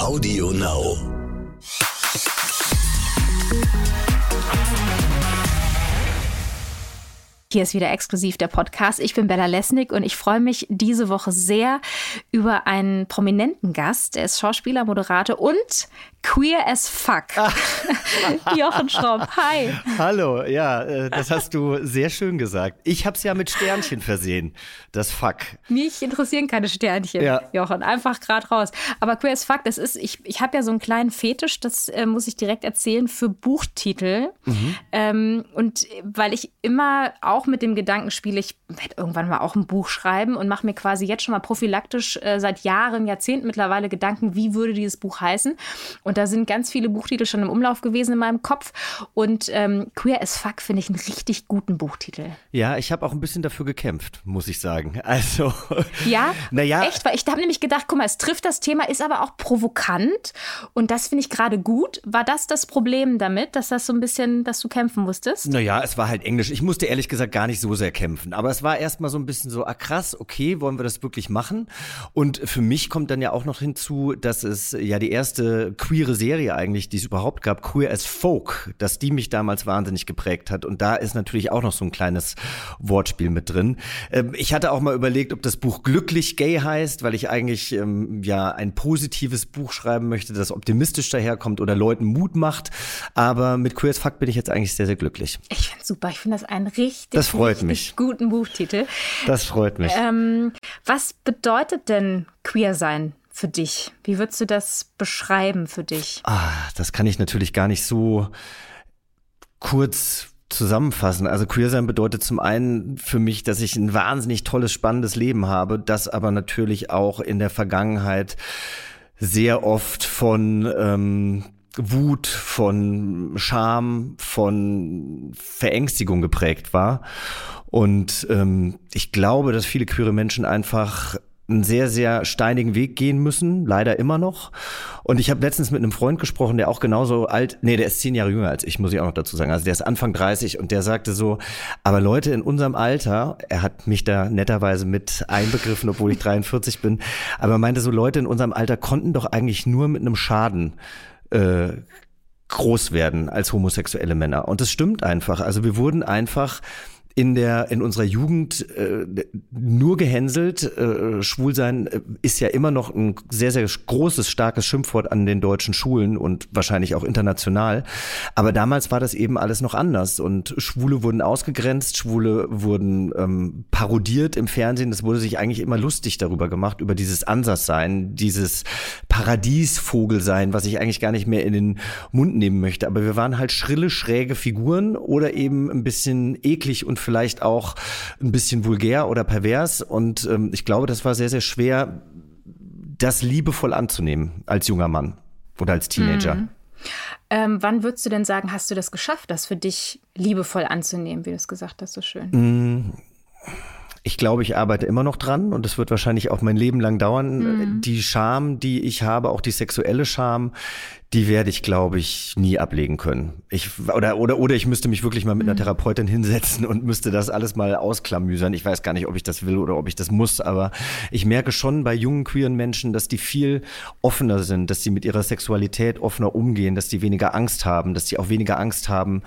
Audio Now. Hier ist wieder exklusiv der Podcast. Ich bin Bella Lesnick und ich freue mich diese Woche sehr über einen prominenten Gast. Er ist Schauspieler, Moderator und queer as fuck. Jochen Schropp, hi. Hallo, ja, äh, das hast du sehr schön gesagt. Ich habe es ja mit Sternchen versehen, das Fuck. Mich interessieren keine Sternchen, ja. Jochen, einfach gerade raus. Aber queer as fuck, das ist, ich, ich habe ja so einen kleinen Fetisch, das äh, muss ich direkt erzählen, für Buchtitel. Mhm. Ähm, und weil ich immer auch auch mit dem Gedanken spiele, ich werde irgendwann mal auch ein Buch schreiben und mache mir quasi jetzt schon mal prophylaktisch äh, seit Jahren, Jahrzehnten mittlerweile Gedanken, wie würde dieses Buch heißen. Und da sind ganz viele Buchtitel schon im Umlauf gewesen in meinem Kopf. Und ähm, Queer as Fuck finde ich einen richtig guten Buchtitel. Ja, ich habe auch ein bisschen dafür gekämpft, muss ich sagen. Also. Ja, naja. echt, weil ich habe nämlich gedacht, guck mal, es trifft das Thema, ist aber auch provokant. Und das finde ich gerade gut. War das das Problem damit, dass das so ein bisschen, dass du kämpfen musstest? Naja, es war halt Englisch. Ich musste ehrlich gesagt gar nicht so sehr kämpfen. Aber es war erstmal so ein bisschen so, ah krass, okay, wollen wir das wirklich machen? Und für mich kommt dann ja auch noch hinzu, dass es ja die erste queere Serie eigentlich, die es überhaupt gab, Queer as Folk, dass die mich damals wahnsinnig geprägt hat. Und da ist natürlich auch noch so ein kleines Wortspiel mit drin. Ähm, ich hatte auch mal überlegt, ob das Buch Glücklich Gay heißt, weil ich eigentlich ähm, ja ein positives Buch schreiben möchte, das optimistisch daherkommt oder Leuten Mut macht. Aber mit Queer as Fuck bin ich jetzt eigentlich sehr, sehr glücklich. Ich finde super. Ich finde das ein richtig das freut mich. Guten Buchtitel. Das freut mich. Ähm, was bedeutet denn queer sein für dich? Wie würdest du das beschreiben für dich? Ah, das kann ich natürlich gar nicht so kurz zusammenfassen. Also queer sein bedeutet zum einen für mich, dass ich ein wahnsinnig tolles, spannendes Leben habe, das aber natürlich auch in der Vergangenheit sehr oft von ähm, Wut, von Scham, von Verängstigung geprägt war. Und ähm, ich glaube, dass viele queere Menschen einfach einen sehr, sehr steinigen Weg gehen müssen, leider immer noch. Und ich habe letztens mit einem Freund gesprochen, der auch genauso alt, nee, der ist zehn Jahre jünger als ich, muss ich auch noch dazu sagen. Also der ist Anfang 30 und der sagte so, aber Leute in unserem Alter, er hat mich da netterweise mit einbegriffen, obwohl ich 43 bin, aber er meinte so, Leute in unserem Alter konnten doch eigentlich nur mit einem Schaden äh, groß werden als homosexuelle Männer. Und das stimmt einfach. Also wir wurden einfach in der in unserer Jugend äh, nur gehänselt. Äh, Schwulsein äh, ist ja immer noch ein sehr sehr großes starkes Schimpfwort an den deutschen Schulen und wahrscheinlich auch international. Aber damals war das eben alles noch anders und Schwule wurden ausgegrenzt, Schwule wurden ähm, parodiert im Fernsehen. Es wurde sich eigentlich immer lustig darüber gemacht über dieses Ansatzsein, dieses Paradiesvogelsein, was ich eigentlich gar nicht mehr in den Mund nehmen möchte. Aber wir waren halt schrille schräge Figuren oder eben ein bisschen eklig und vielleicht auch ein bisschen vulgär oder pervers. Und ähm, ich glaube, das war sehr, sehr schwer, das liebevoll anzunehmen als junger Mann oder als Teenager. Mhm. Ähm, wann würdest du denn sagen, hast du das geschafft, das für dich liebevoll anzunehmen, wie du es gesagt hast, so schön? Mhm. Ich glaube, ich arbeite immer noch dran und es wird wahrscheinlich auch mein Leben lang dauern. Mhm. Die Scham, die ich habe, auch die sexuelle Scham, die werde ich, glaube ich, nie ablegen können. Ich, oder, oder, oder ich müsste mich wirklich mal mit einer mhm. Therapeutin hinsetzen und müsste das alles mal ausklamüsern. Ich weiß gar nicht, ob ich das will oder ob ich das muss, aber ich merke schon bei jungen queeren Menschen, dass die viel offener sind, dass sie mit ihrer Sexualität offener umgehen, dass die weniger Angst haben, dass sie auch weniger Angst haben,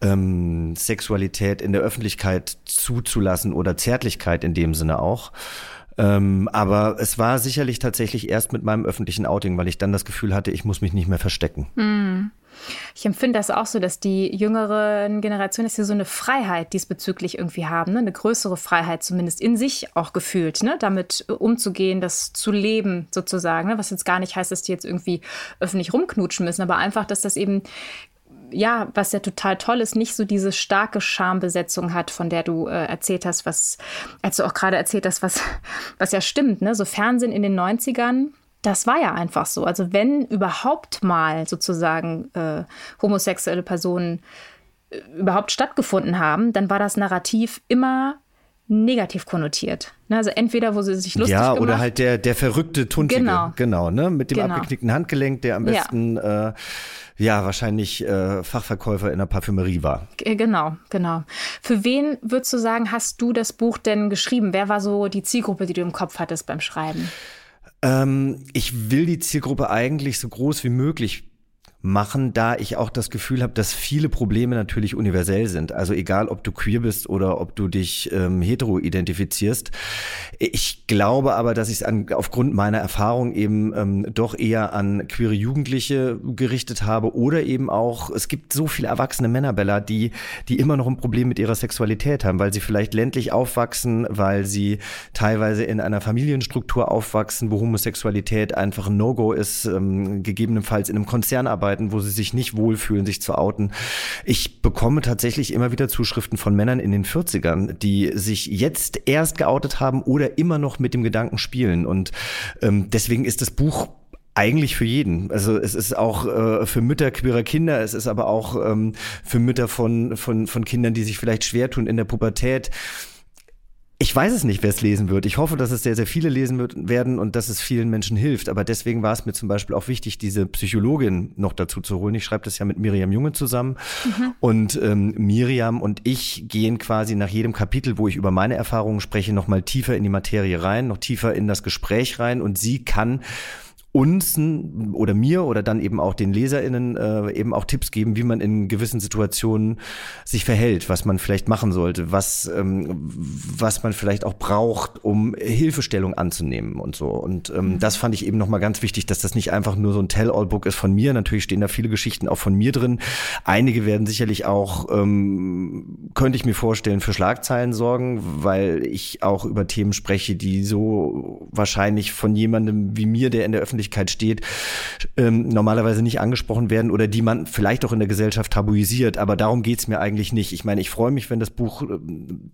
ähm, Sexualität in der Öffentlichkeit zuzulassen oder Zärtlichkeit in dem Sinne auch. Ähm, aber es war sicherlich tatsächlich erst mit meinem öffentlichen Outing, weil ich dann das Gefühl hatte, ich muss mich nicht mehr verstecken. Mm. Ich empfinde das auch so, dass die jüngeren Generationen dass sie so eine Freiheit diesbezüglich irgendwie haben, ne? eine größere Freiheit zumindest in sich auch gefühlt, ne? damit umzugehen, das zu leben sozusagen, ne? was jetzt gar nicht heißt, dass die jetzt irgendwie öffentlich rumknutschen müssen, aber einfach, dass das eben ja, was ja total toll ist, nicht so diese starke Schambesetzung hat, von der du äh, erzählt hast, was, als du auch gerade erzählt hast, was, was ja stimmt, ne? So Fernsehen in den 90ern, das war ja einfach so. Also wenn überhaupt mal sozusagen äh, homosexuelle Personen äh, überhaupt stattgefunden haben, dann war das Narrativ immer negativ konnotiert. Ne, also entweder, wo sie sich lustig Ja, oder halt der, der verrückte Tuntige. Genau. Genau, ne? Mit dem genau. abgeknickten Handgelenk, der am besten ja. äh, ja wahrscheinlich äh, Fachverkäufer in der Parfümerie war. Äh, genau, genau. Für wen würdest du sagen, hast du das Buch denn geschrieben? Wer war so die Zielgruppe, die du im Kopf hattest beim Schreiben? Ähm, ich will die Zielgruppe eigentlich so groß wie möglich machen, da ich auch das Gefühl habe, dass viele Probleme natürlich universell sind. Also egal, ob du queer bist oder ob du dich ähm, hetero identifizierst. Ich glaube aber, dass ich es aufgrund meiner Erfahrung eben ähm, doch eher an queere Jugendliche gerichtet habe oder eben auch, es gibt so viele erwachsene Männer, Bella, die, die immer noch ein Problem mit ihrer Sexualität haben, weil sie vielleicht ländlich aufwachsen, weil sie teilweise in einer Familienstruktur aufwachsen, wo Homosexualität einfach ein No-Go ist, ähm, gegebenenfalls in einem Konzern arbeiten arbeiten, wo sie sich nicht wohlfühlen, sich zu outen. Ich bekomme tatsächlich immer wieder Zuschriften von Männern in den 40ern, die sich jetzt erst geoutet haben oder immer noch mit dem Gedanken spielen. Und ähm, deswegen ist das Buch eigentlich für jeden. Also es ist auch äh, für Mütter queerer Kinder, es ist aber auch ähm, für Mütter von, von, von Kindern, die sich vielleicht schwer tun in der Pubertät. Ich weiß es nicht, wer es lesen wird. Ich hoffe, dass es sehr, sehr viele lesen wird, werden und dass es vielen Menschen hilft. Aber deswegen war es mir zum Beispiel auch wichtig, diese Psychologin noch dazu zu holen. Ich schreibe das ja mit Miriam Junge zusammen. Mhm. Und ähm, Miriam und ich gehen quasi nach jedem Kapitel, wo ich über meine Erfahrungen spreche, noch mal tiefer in die Materie rein, noch tiefer in das Gespräch rein. Und sie kann uns oder mir oder dann eben auch den LeserInnen äh, eben auch Tipps geben, wie man in gewissen Situationen sich verhält, was man vielleicht machen sollte, was, ähm, was man vielleicht auch braucht, um Hilfestellung anzunehmen und so. Und ähm, mhm. das fand ich eben nochmal ganz wichtig, dass das nicht einfach nur so ein Tell-all-Book ist von mir. Natürlich stehen da viele Geschichten auch von mir drin. Einige werden sicherlich auch, ähm, könnte ich mir vorstellen, für Schlagzeilen sorgen, weil ich auch über Themen spreche, die so wahrscheinlich von jemandem wie mir, der in der Öffentlichkeit Öffentlichkeit steht, ähm, normalerweise nicht angesprochen werden oder die man vielleicht auch in der Gesellschaft tabuisiert. Aber darum geht's mir eigentlich nicht. Ich meine, ich freue mich, wenn das Buch äh,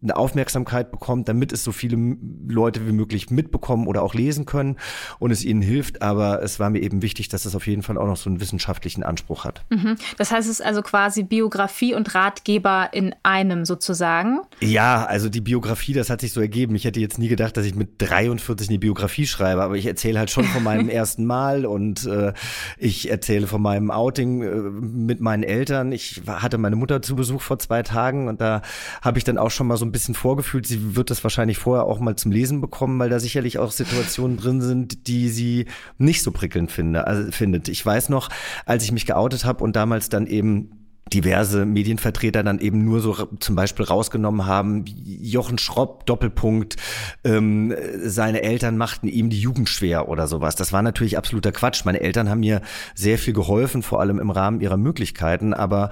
eine Aufmerksamkeit bekommt, damit es so viele Leute wie möglich mitbekommen oder auch lesen können und es ihnen hilft. Aber es war mir eben wichtig, dass es auf jeden Fall auch noch so einen wissenschaftlichen Anspruch hat. Mhm. Das heißt, es ist also quasi Biografie und Ratgeber in einem sozusagen? Ja, also die Biografie, das hat sich so ergeben. Ich hätte jetzt nie gedacht, dass ich mit 43 eine Biografie schreibe, aber ich erzähle halt schon von meinem ersten ersten Mal und äh, ich erzähle von meinem Outing äh, mit meinen Eltern. Ich hatte meine Mutter zu Besuch vor zwei Tagen und da habe ich dann auch schon mal so ein bisschen vorgefühlt, sie wird das wahrscheinlich vorher auch mal zum Lesen bekommen, weil da sicherlich auch Situationen drin sind, die sie nicht so prickelnd finde, also findet. Ich weiß noch, als ich mich geoutet habe und damals dann eben diverse Medienvertreter dann eben nur so zum Beispiel rausgenommen haben, Jochen Schropp, Doppelpunkt, ähm, seine Eltern machten ihm die Jugend schwer oder sowas. Das war natürlich absoluter Quatsch. Meine Eltern haben mir sehr viel geholfen, vor allem im Rahmen ihrer Möglichkeiten. Aber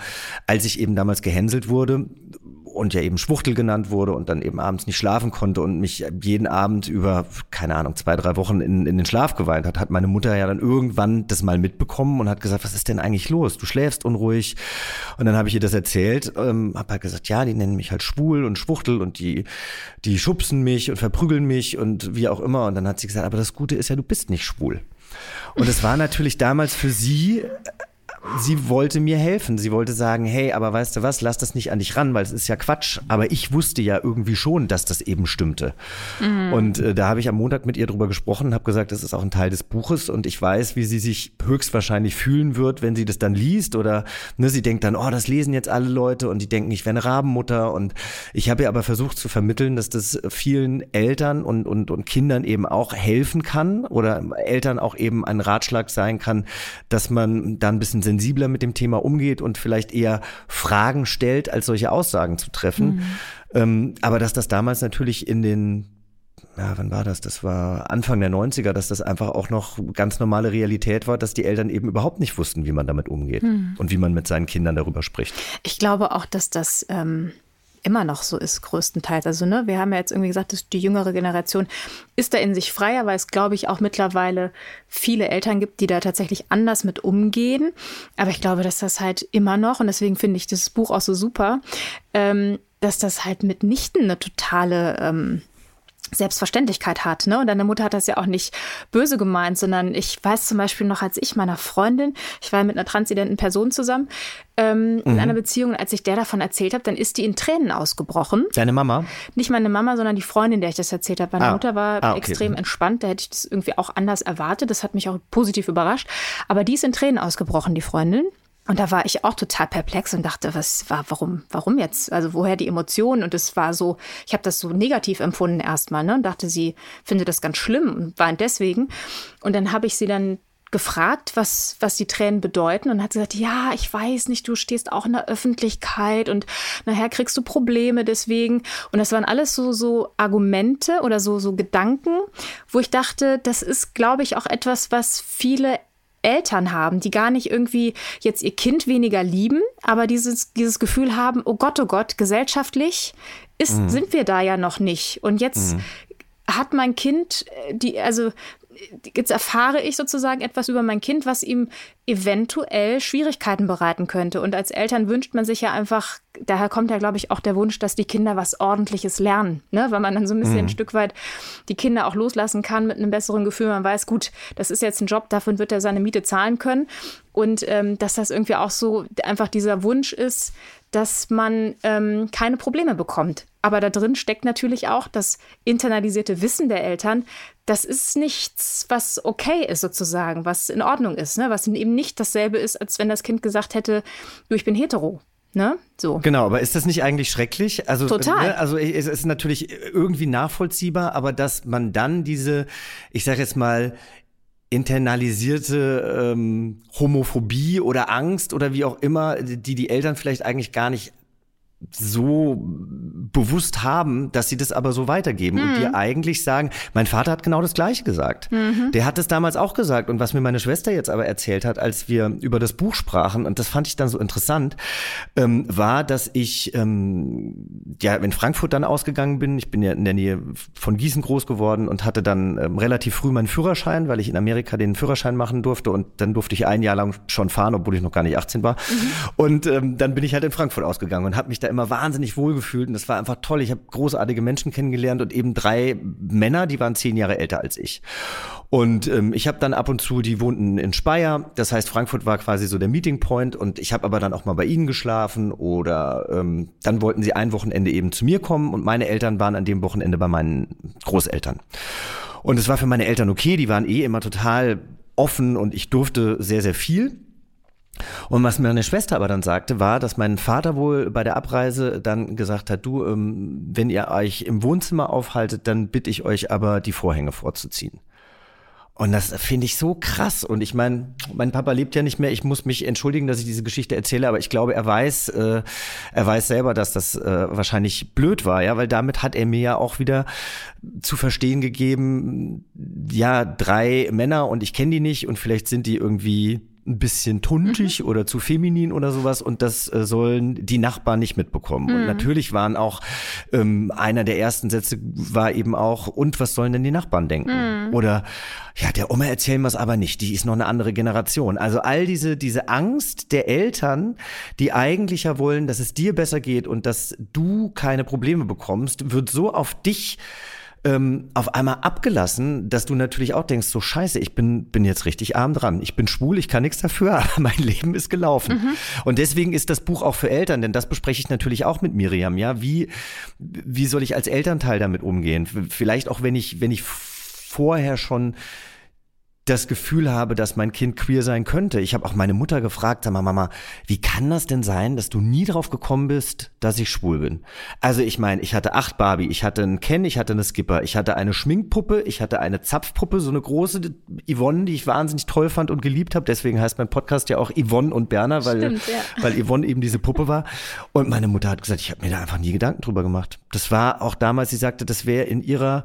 als ich eben damals gehänselt wurde, und ja eben Schwuchtel genannt wurde und dann eben abends nicht schlafen konnte und mich jeden Abend über, keine Ahnung, zwei, drei Wochen in, in den Schlaf geweint hat, hat meine Mutter ja dann irgendwann das mal mitbekommen und hat gesagt, was ist denn eigentlich los? Du schläfst unruhig. Und dann habe ich ihr das erzählt, ähm, habe halt gesagt, ja, die nennen mich halt schwul und Schwuchtel und die, die schubsen mich und verprügeln mich und wie auch immer. Und dann hat sie gesagt, aber das Gute ist ja, du bist nicht schwul. Und es war natürlich damals für sie sie wollte mir helfen. Sie wollte sagen, hey, aber weißt du was, lass das nicht an dich ran, weil es ist ja Quatsch. Aber ich wusste ja irgendwie schon, dass das eben stimmte. Mhm. Und äh, da habe ich am Montag mit ihr drüber gesprochen und habe gesagt, das ist auch ein Teil des Buches und ich weiß, wie sie sich höchstwahrscheinlich fühlen wird, wenn sie das dann liest oder ne, sie denkt dann, oh, das lesen jetzt alle Leute und die denken, ich wäre eine Rabenmutter. Und ich habe ihr aber versucht zu vermitteln, dass das vielen Eltern und, und, und Kindern eben auch helfen kann oder Eltern auch eben ein Ratschlag sein kann, dass man da ein bisschen sensibler mit dem Thema umgeht und vielleicht eher Fragen stellt, als solche Aussagen zu treffen. Mhm. Ähm, aber dass das damals natürlich in den ja, wann war das? Das war Anfang der 90er, dass das einfach auch noch ganz normale Realität war, dass die Eltern eben überhaupt nicht wussten, wie man damit umgeht hm. und wie man mit seinen Kindern darüber spricht. Ich glaube auch, dass das ähm, immer noch so ist, größtenteils. Also, ne, wir haben ja jetzt irgendwie gesagt, dass die jüngere Generation ist da in sich freier, weil es, glaube ich, auch mittlerweile viele Eltern gibt, die da tatsächlich anders mit umgehen. Aber ich glaube, dass das halt immer noch, und deswegen finde ich das Buch auch so super, ähm, dass das halt mitnichten eine totale ähm, Selbstverständlichkeit hat. Ne? Und deine Mutter hat das ja auch nicht böse gemeint, sondern ich weiß zum Beispiel noch, als ich meiner Freundin, ich war mit einer transidenten Person zusammen, ähm, mhm. in einer Beziehung, als ich der davon erzählt habe, dann ist die in Tränen ausgebrochen. Deine Mama? Nicht meine Mama, sondern die Freundin, der ich das erzählt habe. Meine ah. Mutter war ah, okay. extrem mhm. entspannt, da hätte ich das irgendwie auch anders erwartet. Das hat mich auch positiv überrascht. Aber die ist in Tränen ausgebrochen, die Freundin. Und da war ich auch total perplex und dachte, was war, warum, warum jetzt? Also woher die Emotionen? Und es war so, ich habe das so negativ empfunden erstmal, ne? Und dachte, sie findet das ganz schlimm und weint deswegen. Und dann habe ich sie dann gefragt, was, was die Tränen bedeuten und hat gesagt, ja, ich weiß nicht, du stehst auch in der Öffentlichkeit und nachher kriegst du Probleme deswegen. Und das waren alles so, so Argumente oder so, so Gedanken, wo ich dachte, das ist, glaube ich, auch etwas, was viele Eltern haben, die gar nicht irgendwie jetzt ihr Kind weniger lieben, aber dieses, dieses Gefühl haben, oh Gott, oh Gott, gesellschaftlich ist, mhm. sind wir da ja noch nicht. Und jetzt mhm. hat mein Kind äh, die, also jetzt erfahre ich sozusagen etwas über mein Kind, was ihm eventuell Schwierigkeiten bereiten könnte. Und als Eltern wünscht man sich ja einfach, daher kommt ja, glaube ich, auch der Wunsch, dass die Kinder was Ordentliches lernen, ne? weil man dann so ein bisschen mhm. ein Stück weit die Kinder auch loslassen kann mit einem besseren Gefühl. Man weiß, gut, das ist jetzt ein Job, davon wird er seine Miete zahlen können. Und ähm, dass das irgendwie auch so einfach dieser Wunsch ist, dass man ähm, keine Probleme bekommt. Aber da drin steckt natürlich auch das internalisierte Wissen der Eltern. Das ist nichts, was okay ist sozusagen, was in Ordnung ist, ne? was eben nicht dasselbe ist, als wenn das Kind gesagt hätte, du, ich bin hetero. Ne? So. Genau, aber ist das nicht eigentlich schrecklich? Also, Total. Ne, also es ist natürlich irgendwie nachvollziehbar, aber dass man dann diese, ich sage jetzt mal, internalisierte ähm, Homophobie oder Angst oder wie auch immer, die die Eltern vielleicht eigentlich gar nicht so bewusst haben, dass sie das aber so weitergeben mhm. und dir eigentlich sagen, mein Vater hat genau das Gleiche gesagt. Mhm. Der hat es damals auch gesagt und was mir meine Schwester jetzt aber erzählt hat, als wir über das Buch sprachen und das fand ich dann so interessant, ähm, war, dass ich ähm, ja in Frankfurt dann ausgegangen bin. Ich bin ja in der Nähe von Gießen groß geworden und hatte dann ähm, relativ früh meinen Führerschein, weil ich in Amerika den Führerschein machen durfte und dann durfte ich ein Jahr lang schon fahren, obwohl ich noch gar nicht 18 war. Mhm. Und ähm, dann bin ich halt in Frankfurt ausgegangen und habe mich da immer wahnsinnig wohlgefühlt und das war einfach toll. Ich habe großartige Menschen kennengelernt und eben drei Männer, die waren zehn Jahre älter als ich. Und ähm, ich habe dann ab und zu, die wohnten in Speyer, das heißt Frankfurt war quasi so der Meeting Point und ich habe aber dann auch mal bei ihnen geschlafen oder ähm, dann wollten sie ein Wochenende eben zu mir kommen und meine Eltern waren an dem Wochenende bei meinen Großeltern. Und es war für meine Eltern okay, die waren eh immer total offen und ich durfte sehr, sehr viel. Und was meine Schwester aber dann sagte, war, dass mein Vater wohl bei der Abreise dann gesagt hat, du, ähm, wenn ihr euch im Wohnzimmer aufhaltet, dann bitte ich euch aber, die Vorhänge vorzuziehen. Und das finde ich so krass. Und ich meine, mein Papa lebt ja nicht mehr. Ich muss mich entschuldigen, dass ich diese Geschichte erzähle, aber ich glaube, er weiß, äh, er weiß selber, dass das äh, wahrscheinlich blöd war, ja, weil damit hat er mir ja auch wieder zu verstehen gegeben, ja, drei Männer und ich kenne die nicht und vielleicht sind die irgendwie ein bisschen tuntig mhm. oder zu feminin oder sowas und das äh, sollen die Nachbarn nicht mitbekommen. Mhm. Und natürlich waren auch, ähm, einer der ersten Sätze war eben auch, und was sollen denn die Nachbarn denken? Mhm. Oder, ja, der Oma erzählen wir es aber nicht, die ist noch eine andere Generation. Also all diese, diese Angst der Eltern, die eigentlich ja wollen, dass es dir besser geht und dass du keine Probleme bekommst, wird so auf dich ähm, auf einmal abgelassen, dass du natürlich auch denkst, so scheiße, ich bin, bin jetzt richtig arm dran. Ich bin schwul, ich kann nichts dafür, aber mein Leben ist gelaufen. Mhm. Und deswegen ist das Buch auch für Eltern, denn das bespreche ich natürlich auch mit Miriam, ja. Wie, wie soll ich als Elternteil damit umgehen? Vielleicht auch, wenn ich, wenn ich vorher schon das Gefühl habe, dass mein Kind queer sein könnte. Ich habe auch meine Mutter gefragt, sag mal, Mama, wie kann das denn sein, dass du nie drauf gekommen bist, dass ich schwul bin? Also ich meine, ich hatte acht Barbie, ich hatte einen Ken, ich hatte eine Skipper, ich hatte eine Schminkpuppe, ich hatte eine Zapfpuppe, so eine große Yvonne, die ich wahnsinnig toll fand und geliebt habe. Deswegen heißt mein Podcast ja auch Yvonne und Berner, weil, Stimmt, ja. weil Yvonne eben diese Puppe war. Und meine Mutter hat gesagt, ich habe mir da einfach nie Gedanken drüber gemacht. Das war auch damals, sie sagte, das wäre in ihrer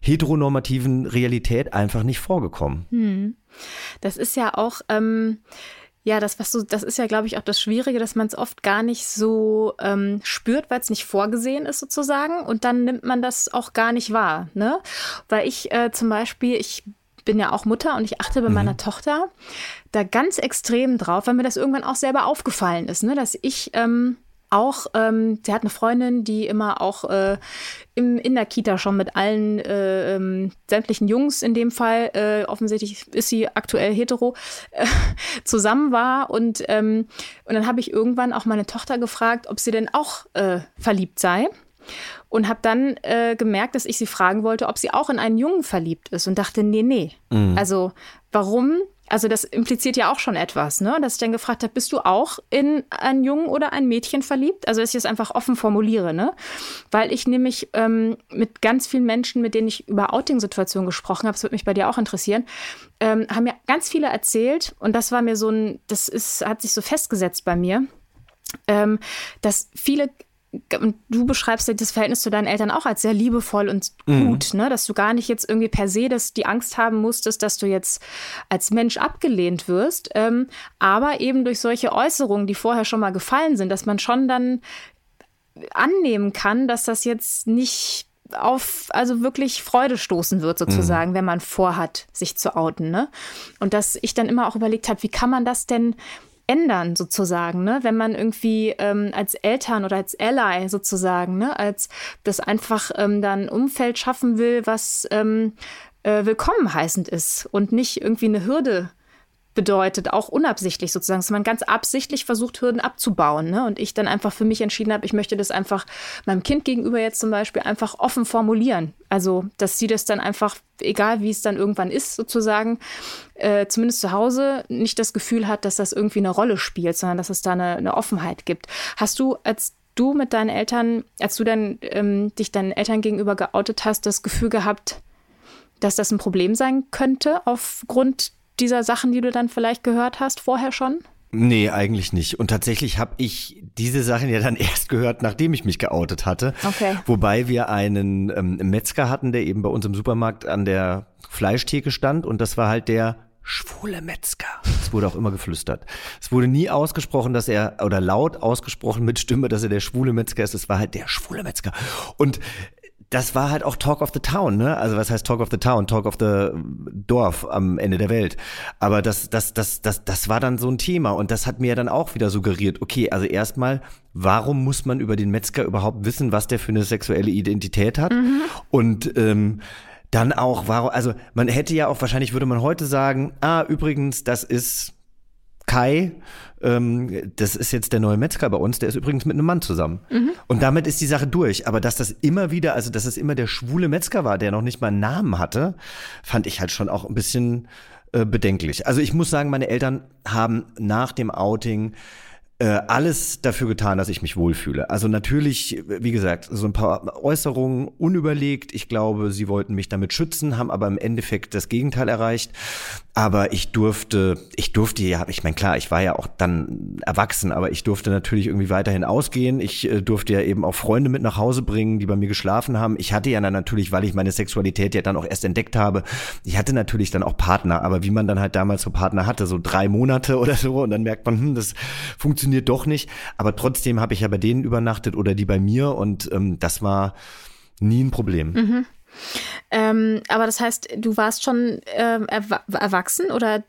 heteronormativen Realität einfach nicht vorgekommen. Hm. Das ist ja auch, ähm, ja, das, was du, das ist ja, glaube ich, auch das Schwierige, dass man es oft gar nicht so ähm, spürt, weil es nicht vorgesehen ist, sozusagen. Und dann nimmt man das auch gar nicht wahr. Ne? Weil ich äh, zum Beispiel, ich bin ja auch Mutter und ich achte bei mhm. meiner Tochter da ganz extrem drauf, weil mir das irgendwann auch selber aufgefallen ist, ne? dass ich ähm, auch, ähm, sie hat eine Freundin, die immer auch äh, im, in der Kita schon mit allen äh, ähm, sämtlichen Jungs in dem Fall, äh, offensichtlich ist sie aktuell hetero, äh, zusammen war. Und, ähm, und dann habe ich irgendwann auch meine Tochter gefragt, ob sie denn auch äh, verliebt sei. Und habe dann äh, gemerkt, dass ich sie fragen wollte, ob sie auch in einen Jungen verliebt ist. Und dachte, nee, nee. Mhm. Also warum also das impliziert ja auch schon etwas, ne? Dass ich dann gefragt habe, bist du auch in einen Jungen oder ein Mädchen verliebt? Also dass ich es einfach offen formuliere, ne? Weil ich nämlich ähm, mit ganz vielen Menschen, mit denen ich über Outing-Situationen gesprochen habe, das würde mich bei dir auch interessieren, ähm, haben mir ganz viele erzählt und das war mir so ein, das ist, hat sich so festgesetzt bei mir, ähm, dass viele du beschreibst ja das Verhältnis zu deinen Eltern auch als sehr liebevoll und mhm. gut, mhm. ne? dass du gar nicht jetzt irgendwie per se das, die Angst haben musstest, dass du jetzt als Mensch abgelehnt wirst, ähm, aber eben durch solche Äußerungen, die vorher schon mal gefallen sind, dass man schon dann annehmen kann, dass das jetzt nicht auf, also wirklich Freude stoßen wird, sozusagen, mhm. wenn man vorhat, sich zu outen. Ne? Und dass ich dann immer auch überlegt habe, wie kann man das denn ändern, sozusagen, ne? wenn man irgendwie ähm, als Eltern oder als Ally sozusagen, ne? als das einfach ähm, dann Umfeld schaffen will, was ähm, äh, willkommen heißend ist und nicht irgendwie eine Hürde bedeutet, auch unabsichtlich sozusagen, dass man ganz absichtlich versucht, Hürden abzubauen. Ne? Und ich dann einfach für mich entschieden habe, ich möchte das einfach meinem Kind gegenüber jetzt zum Beispiel einfach offen formulieren. Also, dass sie das dann einfach, egal wie es dann irgendwann ist, sozusagen, äh, zumindest zu Hause nicht das Gefühl hat, dass das irgendwie eine Rolle spielt, sondern dass es da eine, eine Offenheit gibt. Hast du als du mit deinen Eltern, als du dann ähm, dich deinen Eltern gegenüber geoutet hast, das Gefühl gehabt, dass das ein Problem sein könnte aufgrund dieser Sachen, die du dann vielleicht gehört hast, vorher schon? Nee, eigentlich nicht. Und tatsächlich habe ich diese Sachen ja dann erst gehört, nachdem ich mich geoutet hatte. Okay. Wobei wir einen ähm, Metzger hatten, der eben bei uns im Supermarkt an der Fleischtheke stand. Und das war halt der schwule Metzger. Es wurde auch immer geflüstert. Es wurde nie ausgesprochen, dass er, oder laut ausgesprochen mit Stimme, dass er der schwule Metzger ist. Es war halt der schwule Metzger. Und das war halt auch Talk of the Town, ne? Also was heißt Talk of the Town? Talk of the Dorf am Ende der Welt. Aber das, das, das, das, das war dann so ein Thema und das hat mir dann auch wieder suggeriert, okay, also erstmal, warum muss man über den Metzger überhaupt wissen, was der für eine sexuelle Identität hat? Mhm. Und ähm, dann auch, warum, also man hätte ja auch, wahrscheinlich würde man heute sagen, ah, übrigens, das ist Kai, ähm, das ist jetzt der neue Metzger bei uns, der ist übrigens mit einem Mann zusammen. Mhm. Und damit ist die Sache durch. Aber dass das immer wieder, also dass es immer der schwule Metzger war, der noch nicht mal einen Namen hatte, fand ich halt schon auch ein bisschen äh, bedenklich. Also ich muss sagen, meine Eltern haben nach dem Outing äh, alles dafür getan, dass ich mich wohlfühle. Also natürlich, wie gesagt, so ein paar Äußerungen unüberlegt. Ich glaube, sie wollten mich damit schützen, haben aber im Endeffekt das Gegenteil erreicht. Aber ich durfte, ich durfte ja, ich meine, klar, ich war ja auch dann erwachsen, aber ich durfte natürlich irgendwie weiterhin ausgehen. Ich äh, durfte ja eben auch Freunde mit nach Hause bringen, die bei mir geschlafen haben. Ich hatte ja dann natürlich, weil ich meine Sexualität ja dann auch erst entdeckt habe, ich hatte natürlich dann auch Partner, aber wie man dann halt damals so Partner hatte, so drei Monate oder so, und dann merkt man, hm, das funktioniert doch nicht. Aber trotzdem habe ich ja bei denen übernachtet oder die bei mir und ähm, das war nie ein Problem. Mhm. Ähm, aber das heißt, du warst schon ähm, erw erwachsen oder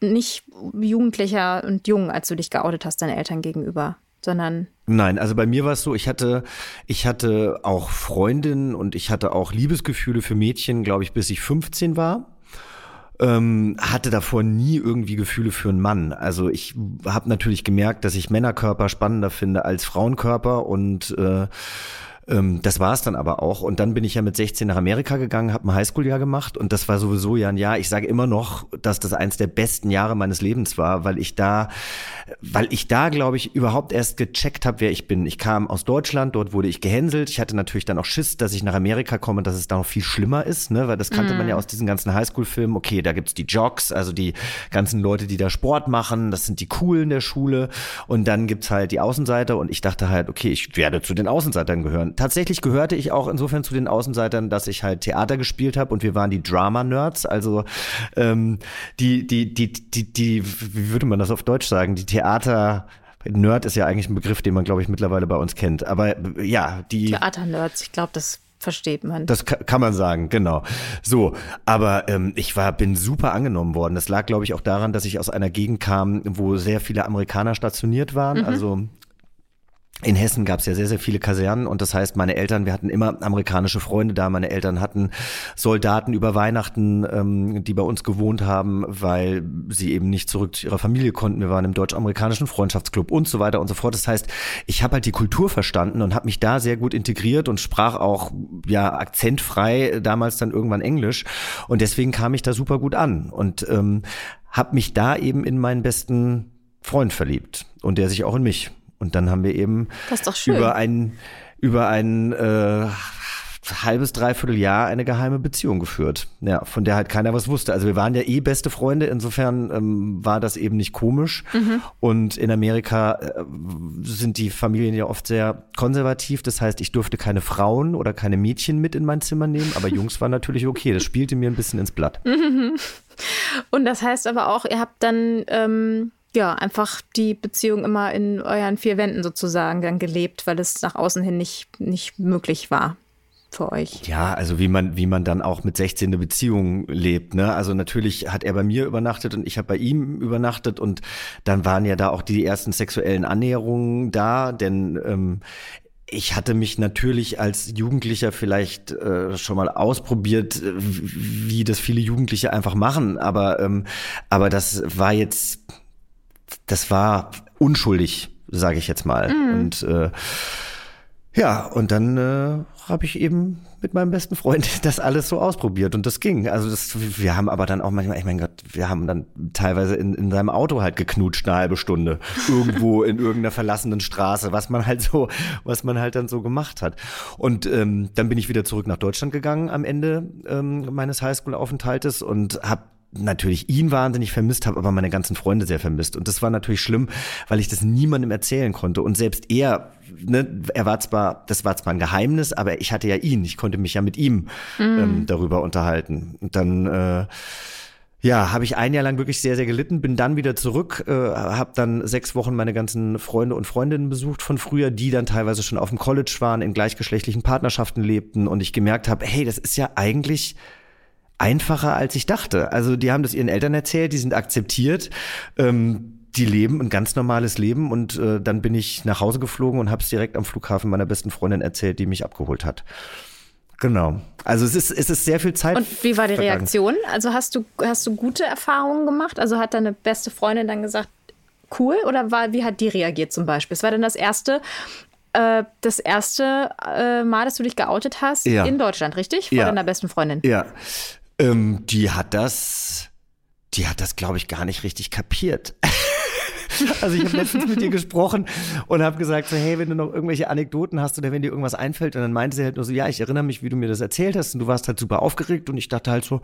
nicht jugendlicher und jung, als du dich geoutet hast, deinen Eltern gegenüber? sondern Nein, also bei mir war es so, ich hatte, ich hatte auch Freundinnen und ich hatte auch Liebesgefühle für Mädchen, glaube ich, bis ich 15 war. Ähm, hatte davor nie irgendwie Gefühle für einen Mann. Also ich habe natürlich gemerkt, dass ich Männerkörper spannender finde als Frauenkörper und äh, ähm, das war es dann aber auch. Und dann bin ich ja mit 16 nach Amerika gegangen, habe ein Highschool-Jahr gemacht und das war sowieso ja ein Jahr. Ich sage immer noch, dass das eins der besten Jahre meines Lebens war, weil ich da, weil ich da, glaube ich, überhaupt erst gecheckt habe, wer ich bin. Ich kam aus Deutschland, dort wurde ich gehänselt. Ich hatte natürlich dann auch Schiss, dass ich nach Amerika komme, dass es da noch viel schlimmer ist, ne? weil das kannte mm. man ja mhm. aus diesen ganzen Highschool-Filmen. Okay, da gibt's die Jocks, also die ganzen Leute, die da Sport machen, das sind die Coolen der Schule und dann gibt's halt die Außenseiter und ich dachte halt, okay, ich werde zu den Außenseitern gehören tatsächlich gehörte ich auch insofern zu den Außenseitern, dass ich halt Theater gespielt habe und wir waren die Drama-Nerds, also ähm, die, die, die, die, die, wie würde man das auf Deutsch sagen, die Theater Nerd ist ja eigentlich ein Begriff, den man, glaube ich, mittlerweile bei uns kennt. Aber ja, die. Theater-Nerds, ich glaube, das versteht man. Das kann man sagen, genau. So, aber ähm, ich war, bin super angenommen worden. Das lag, glaube ich, auch daran, dass ich aus einer Gegend kam, wo sehr viele Amerikaner stationiert waren. Mhm. Also in Hessen gab es ja sehr, sehr viele Kasernen und das heißt, meine Eltern, wir hatten immer amerikanische Freunde da. Meine Eltern hatten Soldaten über Weihnachten, ähm, die bei uns gewohnt haben, weil sie eben nicht zurück zu ihrer Familie konnten. Wir waren im deutsch-amerikanischen Freundschaftsclub und so weiter und so fort. Das heißt, ich habe halt die Kultur verstanden und habe mich da sehr gut integriert und sprach auch ja akzentfrei damals dann irgendwann Englisch und deswegen kam ich da super gut an und ähm, habe mich da eben in meinen besten Freund verliebt und der sich auch in mich. Und dann haben wir eben über einen über ein äh, halbes, dreiviertel Jahr eine geheime Beziehung geführt. Ja, von der halt keiner was wusste. Also wir waren ja eh beste Freunde, insofern ähm, war das eben nicht komisch. Mhm. Und in Amerika äh, sind die Familien ja oft sehr konservativ. Das heißt, ich durfte keine Frauen oder keine Mädchen mit in mein Zimmer nehmen, aber Jungs waren natürlich okay. Das spielte mir ein bisschen ins Blatt. Mhm. Und das heißt aber auch, ihr habt dann ähm, ja einfach die Beziehung immer in euren vier Wänden sozusagen dann gelebt, weil es nach außen hin nicht, nicht möglich war für euch? Ja, also wie man, wie man dann auch mit 16 eine Beziehung lebt. Ne? Also natürlich hat er bei mir übernachtet und ich habe bei ihm übernachtet und dann waren ja da auch die ersten sexuellen Annäherungen da, denn ähm, ich hatte mich natürlich als Jugendlicher vielleicht äh, schon mal ausprobiert, wie das viele Jugendliche einfach machen, aber ähm, aber das war jetzt, das war unschuldig, sage ich jetzt mal. Mm. Und äh, ja, und dann äh, habe ich eben mit meinem besten Freund das alles so ausprobiert und das ging. Also das, wir haben aber dann auch manchmal, ich mein Gott, wir haben dann teilweise in, in seinem Auto halt geknutscht eine halbe Stunde irgendwo in irgendeiner verlassenen Straße, was man halt so, was man halt dann so gemacht hat. Und ähm, dann bin ich wieder zurück nach Deutschland gegangen am Ende ähm, meines Highschool-Aufenthaltes und habe natürlich ihn wahnsinnig vermisst habe, aber meine ganzen Freunde sehr vermisst. Und das war natürlich schlimm, weil ich das niemandem erzählen konnte. Und selbst er, ne, er war zwar, das war zwar ein Geheimnis, aber ich hatte ja ihn. Ich konnte mich ja mit ihm mhm. ähm, darüber unterhalten. Und dann äh, ja, habe ich ein Jahr lang wirklich sehr, sehr gelitten, bin dann wieder zurück, äh, habe dann sechs Wochen meine ganzen Freunde und Freundinnen besucht von früher, die dann teilweise schon auf dem College waren, in gleichgeschlechtlichen Partnerschaften lebten und ich gemerkt habe, hey, das ist ja eigentlich einfacher, als ich dachte. Also die haben das ihren Eltern erzählt, die sind akzeptiert. Ähm, die leben ein ganz normales Leben und äh, dann bin ich nach Hause geflogen und habe es direkt am Flughafen meiner besten Freundin erzählt, die mich abgeholt hat. Genau. Also es ist, es ist sehr viel Zeit. Und wie war die vergangen. Reaktion? Also hast du, hast du gute Erfahrungen gemacht? Also hat deine beste Freundin dann gesagt, cool? Oder war, wie hat die reagiert zum Beispiel? Es war dann das erste, äh, das erste äh, Mal, dass du dich geoutet hast ja. in Deutschland, richtig? Vor ja. deiner besten Freundin. Ja. Ähm, die hat das, die hat das, glaube ich, gar nicht richtig kapiert. Also ich habe letztens mit ihr gesprochen und habe gesagt, so, hey, wenn du noch irgendwelche Anekdoten hast oder wenn dir irgendwas einfällt, und dann meinte sie halt nur so, ja, ich erinnere mich, wie du mir das erzählt hast und du warst halt super aufgeregt und ich dachte halt so,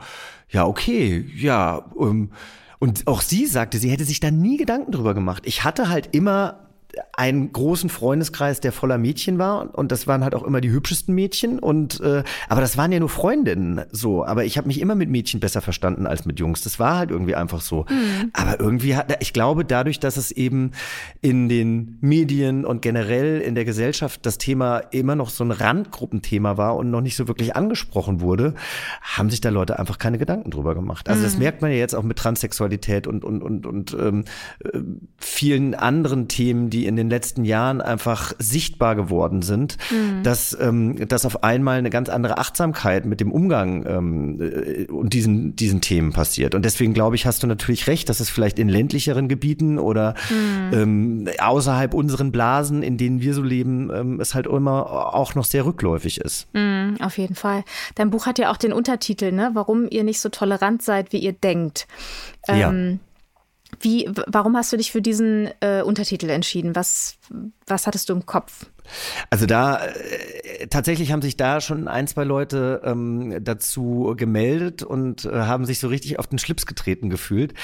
ja, okay, ja. Um, und auch sie sagte, sie hätte sich da nie Gedanken drüber gemacht. Ich hatte halt immer einen großen Freundeskreis, der voller Mädchen war und das waren halt auch immer die hübschesten Mädchen und äh, aber das waren ja nur Freundinnen so, aber ich habe mich immer mit Mädchen besser verstanden als mit Jungs. Das war halt irgendwie einfach so. Mhm. Aber irgendwie hat ich glaube dadurch, dass es eben in den Medien und generell in der Gesellschaft das Thema immer noch so ein Randgruppenthema war und noch nicht so wirklich angesprochen wurde, haben sich da Leute einfach keine Gedanken drüber gemacht. Also das mhm. merkt man ja jetzt auch mit Transsexualität und und und und ähm, äh, vielen anderen Themen, die die in den letzten Jahren einfach sichtbar geworden sind, mhm. dass, ähm, dass auf einmal eine ganz andere Achtsamkeit mit dem Umgang ähm, äh, und diesen, diesen Themen passiert. Und deswegen glaube ich, hast du natürlich recht, dass es vielleicht in ländlicheren Gebieten oder mhm. ähm, außerhalb unseren Blasen, in denen wir so leben, ähm, es halt immer auch noch sehr rückläufig ist. Mhm, auf jeden Fall. Dein Buch hat ja auch den Untertitel, ne? Warum ihr nicht so tolerant seid, wie ihr denkt. ja. Wie, warum hast du dich für diesen äh, Untertitel entschieden? Was, was hattest du im Kopf? Also da äh, tatsächlich haben sich da schon ein, zwei Leute ähm, dazu gemeldet und äh, haben sich so richtig auf den Schlips getreten gefühlt.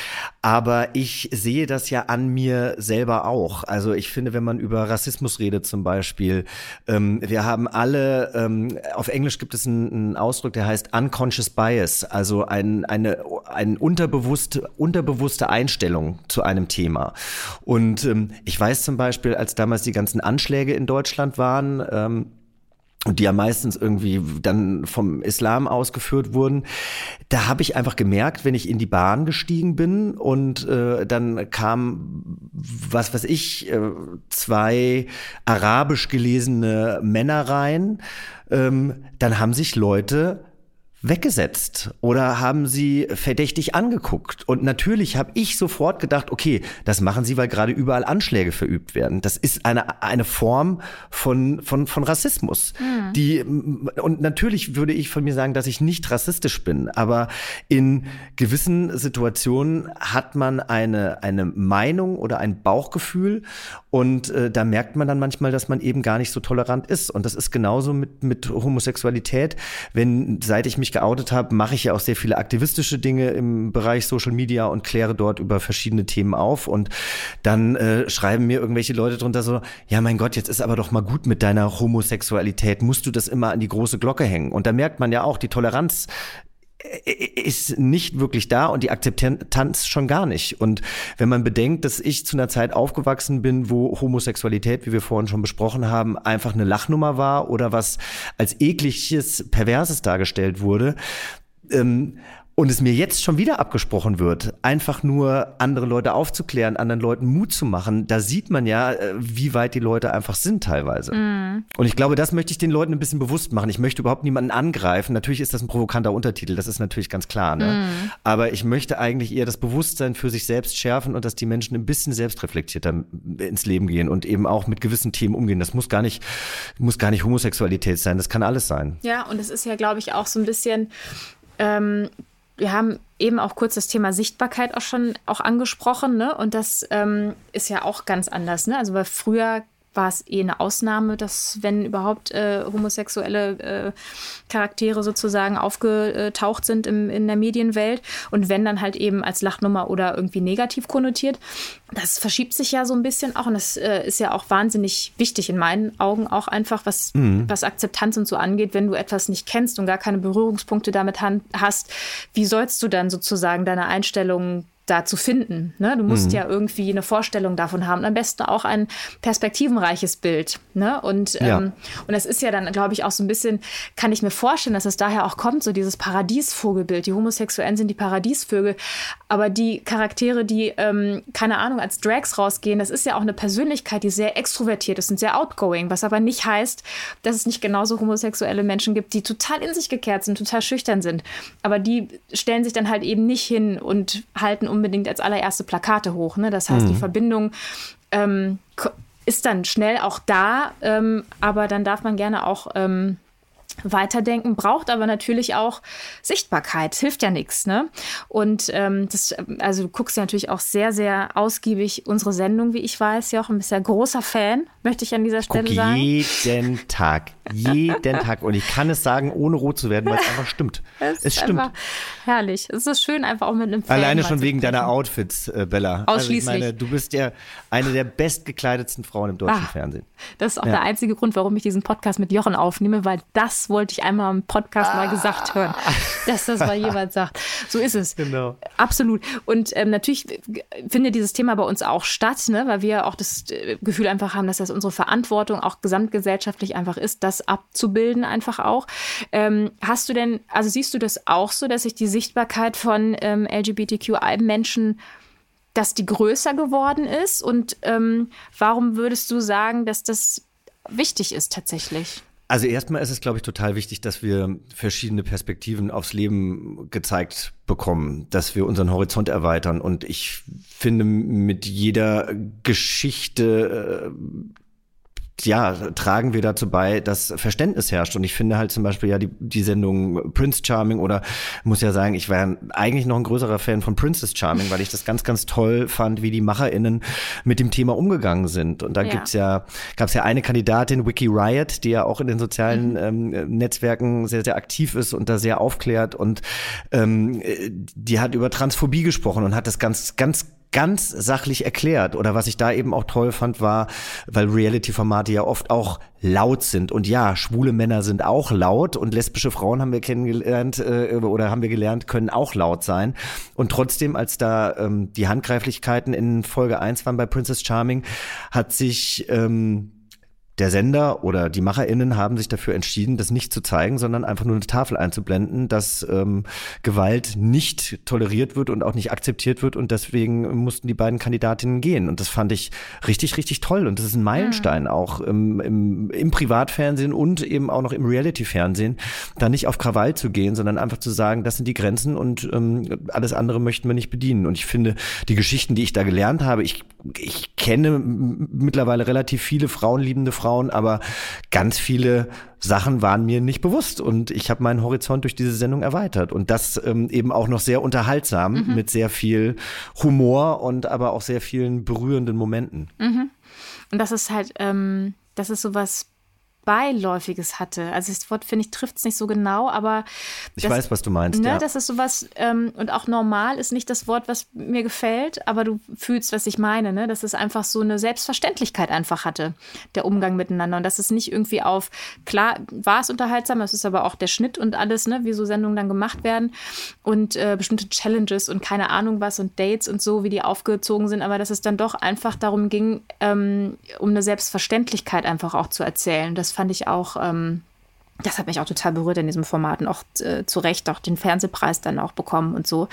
Aber ich sehe das ja an mir selber auch. Also ich finde, wenn man über Rassismus redet zum Beispiel, ähm, wir haben alle, ähm, auf Englisch gibt es einen, einen, Ausdruck, der heißt unconscious bias, also ein, eine, eine unterbewusste, unterbewusste Einstellung zu einem Thema. Und ähm, ich weiß zum Beispiel, als damals die ganzen Anschläge in Deutschland Deutschland waren. Ähm, und die ja meistens irgendwie dann vom Islam ausgeführt wurden, da habe ich einfach gemerkt, wenn ich in die Bahn gestiegen bin und äh, dann kam, was weiß ich, äh, zwei arabisch gelesene Männer rein, ähm, dann haben sich Leute weggesetzt oder haben sie verdächtig angeguckt. Und natürlich habe ich sofort gedacht, okay, das machen sie, weil gerade überall Anschläge verübt werden. Das ist eine, eine Form von, von, von Rassismus. Mhm. Die, und natürlich würde ich von mir sagen, dass ich nicht rassistisch bin, aber in gewissen Situationen hat man eine, eine Meinung oder ein Bauchgefühl und äh, da merkt man dann manchmal, dass man eben gar nicht so tolerant ist. Und das ist genauso mit, mit Homosexualität. Wenn, seit ich mich geoutet habe, mache ich ja auch sehr viele aktivistische Dinge im Bereich Social Media und kläre dort über verschiedene Themen auf. Und dann äh, schreiben mir irgendwelche Leute drunter so, ja mein Gott, jetzt ist aber doch mal gut mit deiner Homosexualität. Musst du das immer an die große Glocke hängen? Und da merkt man ja auch, die Toleranz ist nicht wirklich da und die Akzeptanz schon gar nicht. Und wenn man bedenkt, dass ich zu einer Zeit aufgewachsen bin, wo Homosexualität, wie wir vorhin schon besprochen haben, einfach eine Lachnummer war oder was als ekliges, perverses dargestellt wurde, ähm, und es mir jetzt schon wieder abgesprochen wird, einfach nur andere Leute aufzuklären, anderen Leuten Mut zu machen, da sieht man ja, äh, wie weit die Leute einfach sind teilweise. Mm. Und ich glaube, das möchte ich den Leuten ein bisschen bewusst machen. Ich möchte überhaupt niemanden angreifen. Natürlich ist das ein provokanter Untertitel, das ist natürlich ganz klar. Ne? Mm. Aber ich möchte eigentlich eher das Bewusstsein für sich selbst schärfen und dass die Menschen ein bisschen selbstreflektierter ins Leben gehen und eben auch mit gewissen Themen umgehen. Das muss gar nicht, muss gar nicht Homosexualität sein, das kann alles sein. Ja, und es ist ja, glaube ich, auch so ein bisschen ähm, wir haben eben auch kurz das Thema Sichtbarkeit auch schon auch angesprochen, ne? Und das ähm, ist ja auch ganz anders, ne? Also weil früher war es eh eine Ausnahme, dass wenn überhaupt äh, homosexuelle äh, Charaktere sozusagen aufgetaucht sind im, in der Medienwelt und wenn dann halt eben als Lachnummer oder irgendwie negativ konnotiert. Das verschiebt sich ja so ein bisschen auch und das äh, ist ja auch wahnsinnig wichtig in meinen Augen auch einfach, was, mhm. was Akzeptanz und so angeht, wenn du etwas nicht kennst und gar keine Berührungspunkte damit hast, wie sollst du dann sozusagen deine Einstellungen da zu finden. Ne? Du musst mhm. ja irgendwie eine Vorstellung davon haben. Am besten auch ein perspektivenreiches Bild. Ne? Und, ähm, ja. und das ist ja dann, glaube ich, auch so ein bisschen, kann ich mir vorstellen, dass es daher auch kommt, so dieses Paradiesvogelbild. Die Homosexuellen sind die Paradiesvögel. Aber die Charaktere, die, ähm, keine Ahnung, als Drags rausgehen, das ist ja auch eine Persönlichkeit, die sehr extrovertiert ist und sehr outgoing, was aber nicht heißt, dass es nicht genauso homosexuelle Menschen gibt, die total in sich gekehrt sind, total schüchtern sind. Aber die stellen sich dann halt eben nicht hin und halten unbedingt als allererste Plakate hoch. Ne? Das heißt, mhm. die Verbindung ähm, ist dann schnell auch da, ähm, aber dann darf man gerne auch ähm, Weiterdenken braucht aber natürlich auch Sichtbarkeit, hilft ja nichts. Ne? Und ähm, das, also du guckst ja natürlich auch sehr, sehr ausgiebig unsere Sendung, wie ich weiß. Jochen, bist ja großer Fan, möchte ich an dieser Stelle Guck sagen. Jeden Tag, jeden Tag. Und ich kann es sagen, ohne rot zu werden, weil es einfach stimmt. es, es stimmt. herrlich. Es ist schön, einfach auch mit einem Fan Alleine schon wegen deiner Outfits, äh, Bella. Ausschließlich. Also ich meine, du bist ja eine der bestgekleidetsten Frauen im deutschen ah, Fernsehen. Das ist auch ja. der einzige Grund, warum ich diesen Podcast mit Jochen aufnehme, weil das wollte ich einmal im Podcast ah. mal gesagt hören, dass das mal jemand sagt. So ist es. Genau. Absolut. Und ähm, natürlich findet dieses Thema bei uns auch statt, ne? weil wir auch das äh, Gefühl einfach haben, dass das unsere Verantwortung auch gesamtgesellschaftlich einfach ist, das abzubilden einfach auch. Ähm, hast du denn, also siehst du das auch so, dass sich die Sichtbarkeit von ähm, LGBTQI-Menschen dass die größer geworden ist? Und ähm, warum würdest du sagen, dass das wichtig ist tatsächlich? Also erstmal ist es, glaube ich, total wichtig, dass wir verschiedene Perspektiven aufs Leben gezeigt bekommen, dass wir unseren Horizont erweitern. Und ich finde, mit jeder Geschichte äh, ja, tragen wir dazu bei, dass Verständnis herrscht. Und ich finde halt zum Beispiel ja die, die Sendung Prince Charming oder muss ja sagen, ich war eigentlich noch ein größerer Fan von Princess Charming, weil ich das ganz, ganz toll fand, wie die MacherInnen mit dem Thema umgegangen sind. Und da ja. gibt's ja, gab's ja eine Kandidatin, Wiki Riot, die ja auch in den sozialen mhm. ähm, Netzwerken sehr, sehr aktiv ist und da sehr aufklärt. Und ähm, die hat über Transphobie gesprochen und hat das ganz, ganz ganz sachlich erklärt. Oder was ich da eben auch toll fand, war, weil Reality-Formate ja oft auch laut sind. Und ja, schwule Männer sind auch laut und lesbische Frauen haben wir kennengelernt äh, oder haben wir gelernt, können auch laut sein. Und trotzdem, als da ähm, die Handgreiflichkeiten in Folge 1 waren bei Princess Charming, hat sich ähm, der Sender oder die MacherInnen haben sich dafür entschieden, das nicht zu zeigen, sondern einfach nur eine Tafel einzublenden, dass ähm, Gewalt nicht toleriert wird und auch nicht akzeptiert wird und deswegen mussten die beiden Kandidatinnen gehen. Und das fand ich richtig, richtig toll. Und das ist ein Meilenstein mhm. auch im, im, im Privatfernsehen und eben auch noch im Reality-Fernsehen, da nicht auf Krawall zu gehen, sondern einfach zu sagen, das sind die Grenzen und ähm, alles andere möchten wir nicht bedienen. Und ich finde, die Geschichten, die ich da gelernt habe, ich, ich kenne mittlerweile relativ viele frauenliebende Frauen, aber ganz viele Sachen waren mir nicht bewusst und ich habe meinen Horizont durch diese Sendung erweitert und das ähm, eben auch noch sehr unterhaltsam mhm. mit sehr viel Humor und aber auch sehr vielen berührenden Momenten. Mhm. Und das ist halt, ähm, das ist sowas Beiläufiges hatte. Also das Wort, finde ich, trifft es nicht so genau, aber. Ich das, weiß, was du meinst. Ne, ja. Das ist sowas, ähm, und auch normal ist nicht das Wort, was mir gefällt, aber du fühlst, was ich meine, ne? Dass es einfach so eine Selbstverständlichkeit einfach hatte, der Umgang miteinander. Und dass es nicht irgendwie auf, klar, war es unterhaltsam, es ist aber auch der Schnitt und alles, ne, wie so Sendungen dann gemacht werden. Und äh, bestimmte Challenges und keine Ahnung was und Dates und so, wie die aufgezogen sind, aber dass es dann doch einfach darum ging, ähm, um eine Selbstverständlichkeit einfach auch zu erzählen. Das fand ich auch, ähm, das hat mich auch total berührt in diesem Format und auch äh, zu Recht auch den Fernsehpreis dann auch bekommen und so.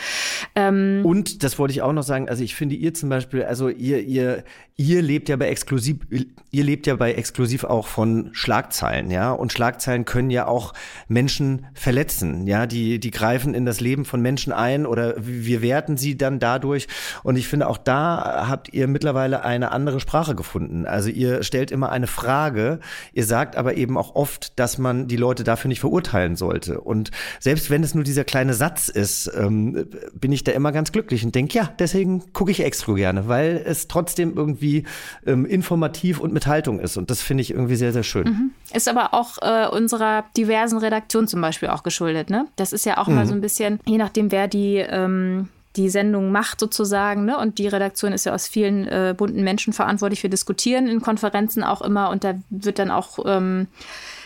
Ähm, und das wollte ich auch noch sagen, also ich finde ihr zum Beispiel, also ihr, ihr, ihr lebt ja bei exklusiv, ihr lebt ja bei exklusiv auch von Schlagzeilen, ja. Und Schlagzeilen können ja auch Menschen verletzen, ja. Die, die greifen in das Leben von Menschen ein oder wir werten sie dann dadurch. Und ich finde auch da habt ihr mittlerweile eine andere Sprache gefunden. Also ihr stellt immer eine Frage, ihr sagt aber eben auch oft, dass man die Leute dafür nicht verurteilen sollte. Und selbst wenn es nur dieser kleine Satz ist, ähm, bin ich da immer ganz glücklich und denke, ja, deswegen gucke ich extra gerne, weil es trotzdem irgendwie irgendwie ähm, informativ und mit Haltung ist. Und das finde ich irgendwie sehr, sehr schön. Mhm. Ist aber auch äh, unserer diversen Redaktion zum Beispiel auch geschuldet. Ne? Das ist ja auch mhm. mal so ein bisschen, je nachdem, wer die ähm, die Sendung macht sozusagen. Ne? Und die Redaktion ist ja aus vielen äh, bunten Menschen verantwortlich. Wir diskutieren in Konferenzen auch immer und da wird dann auch ähm,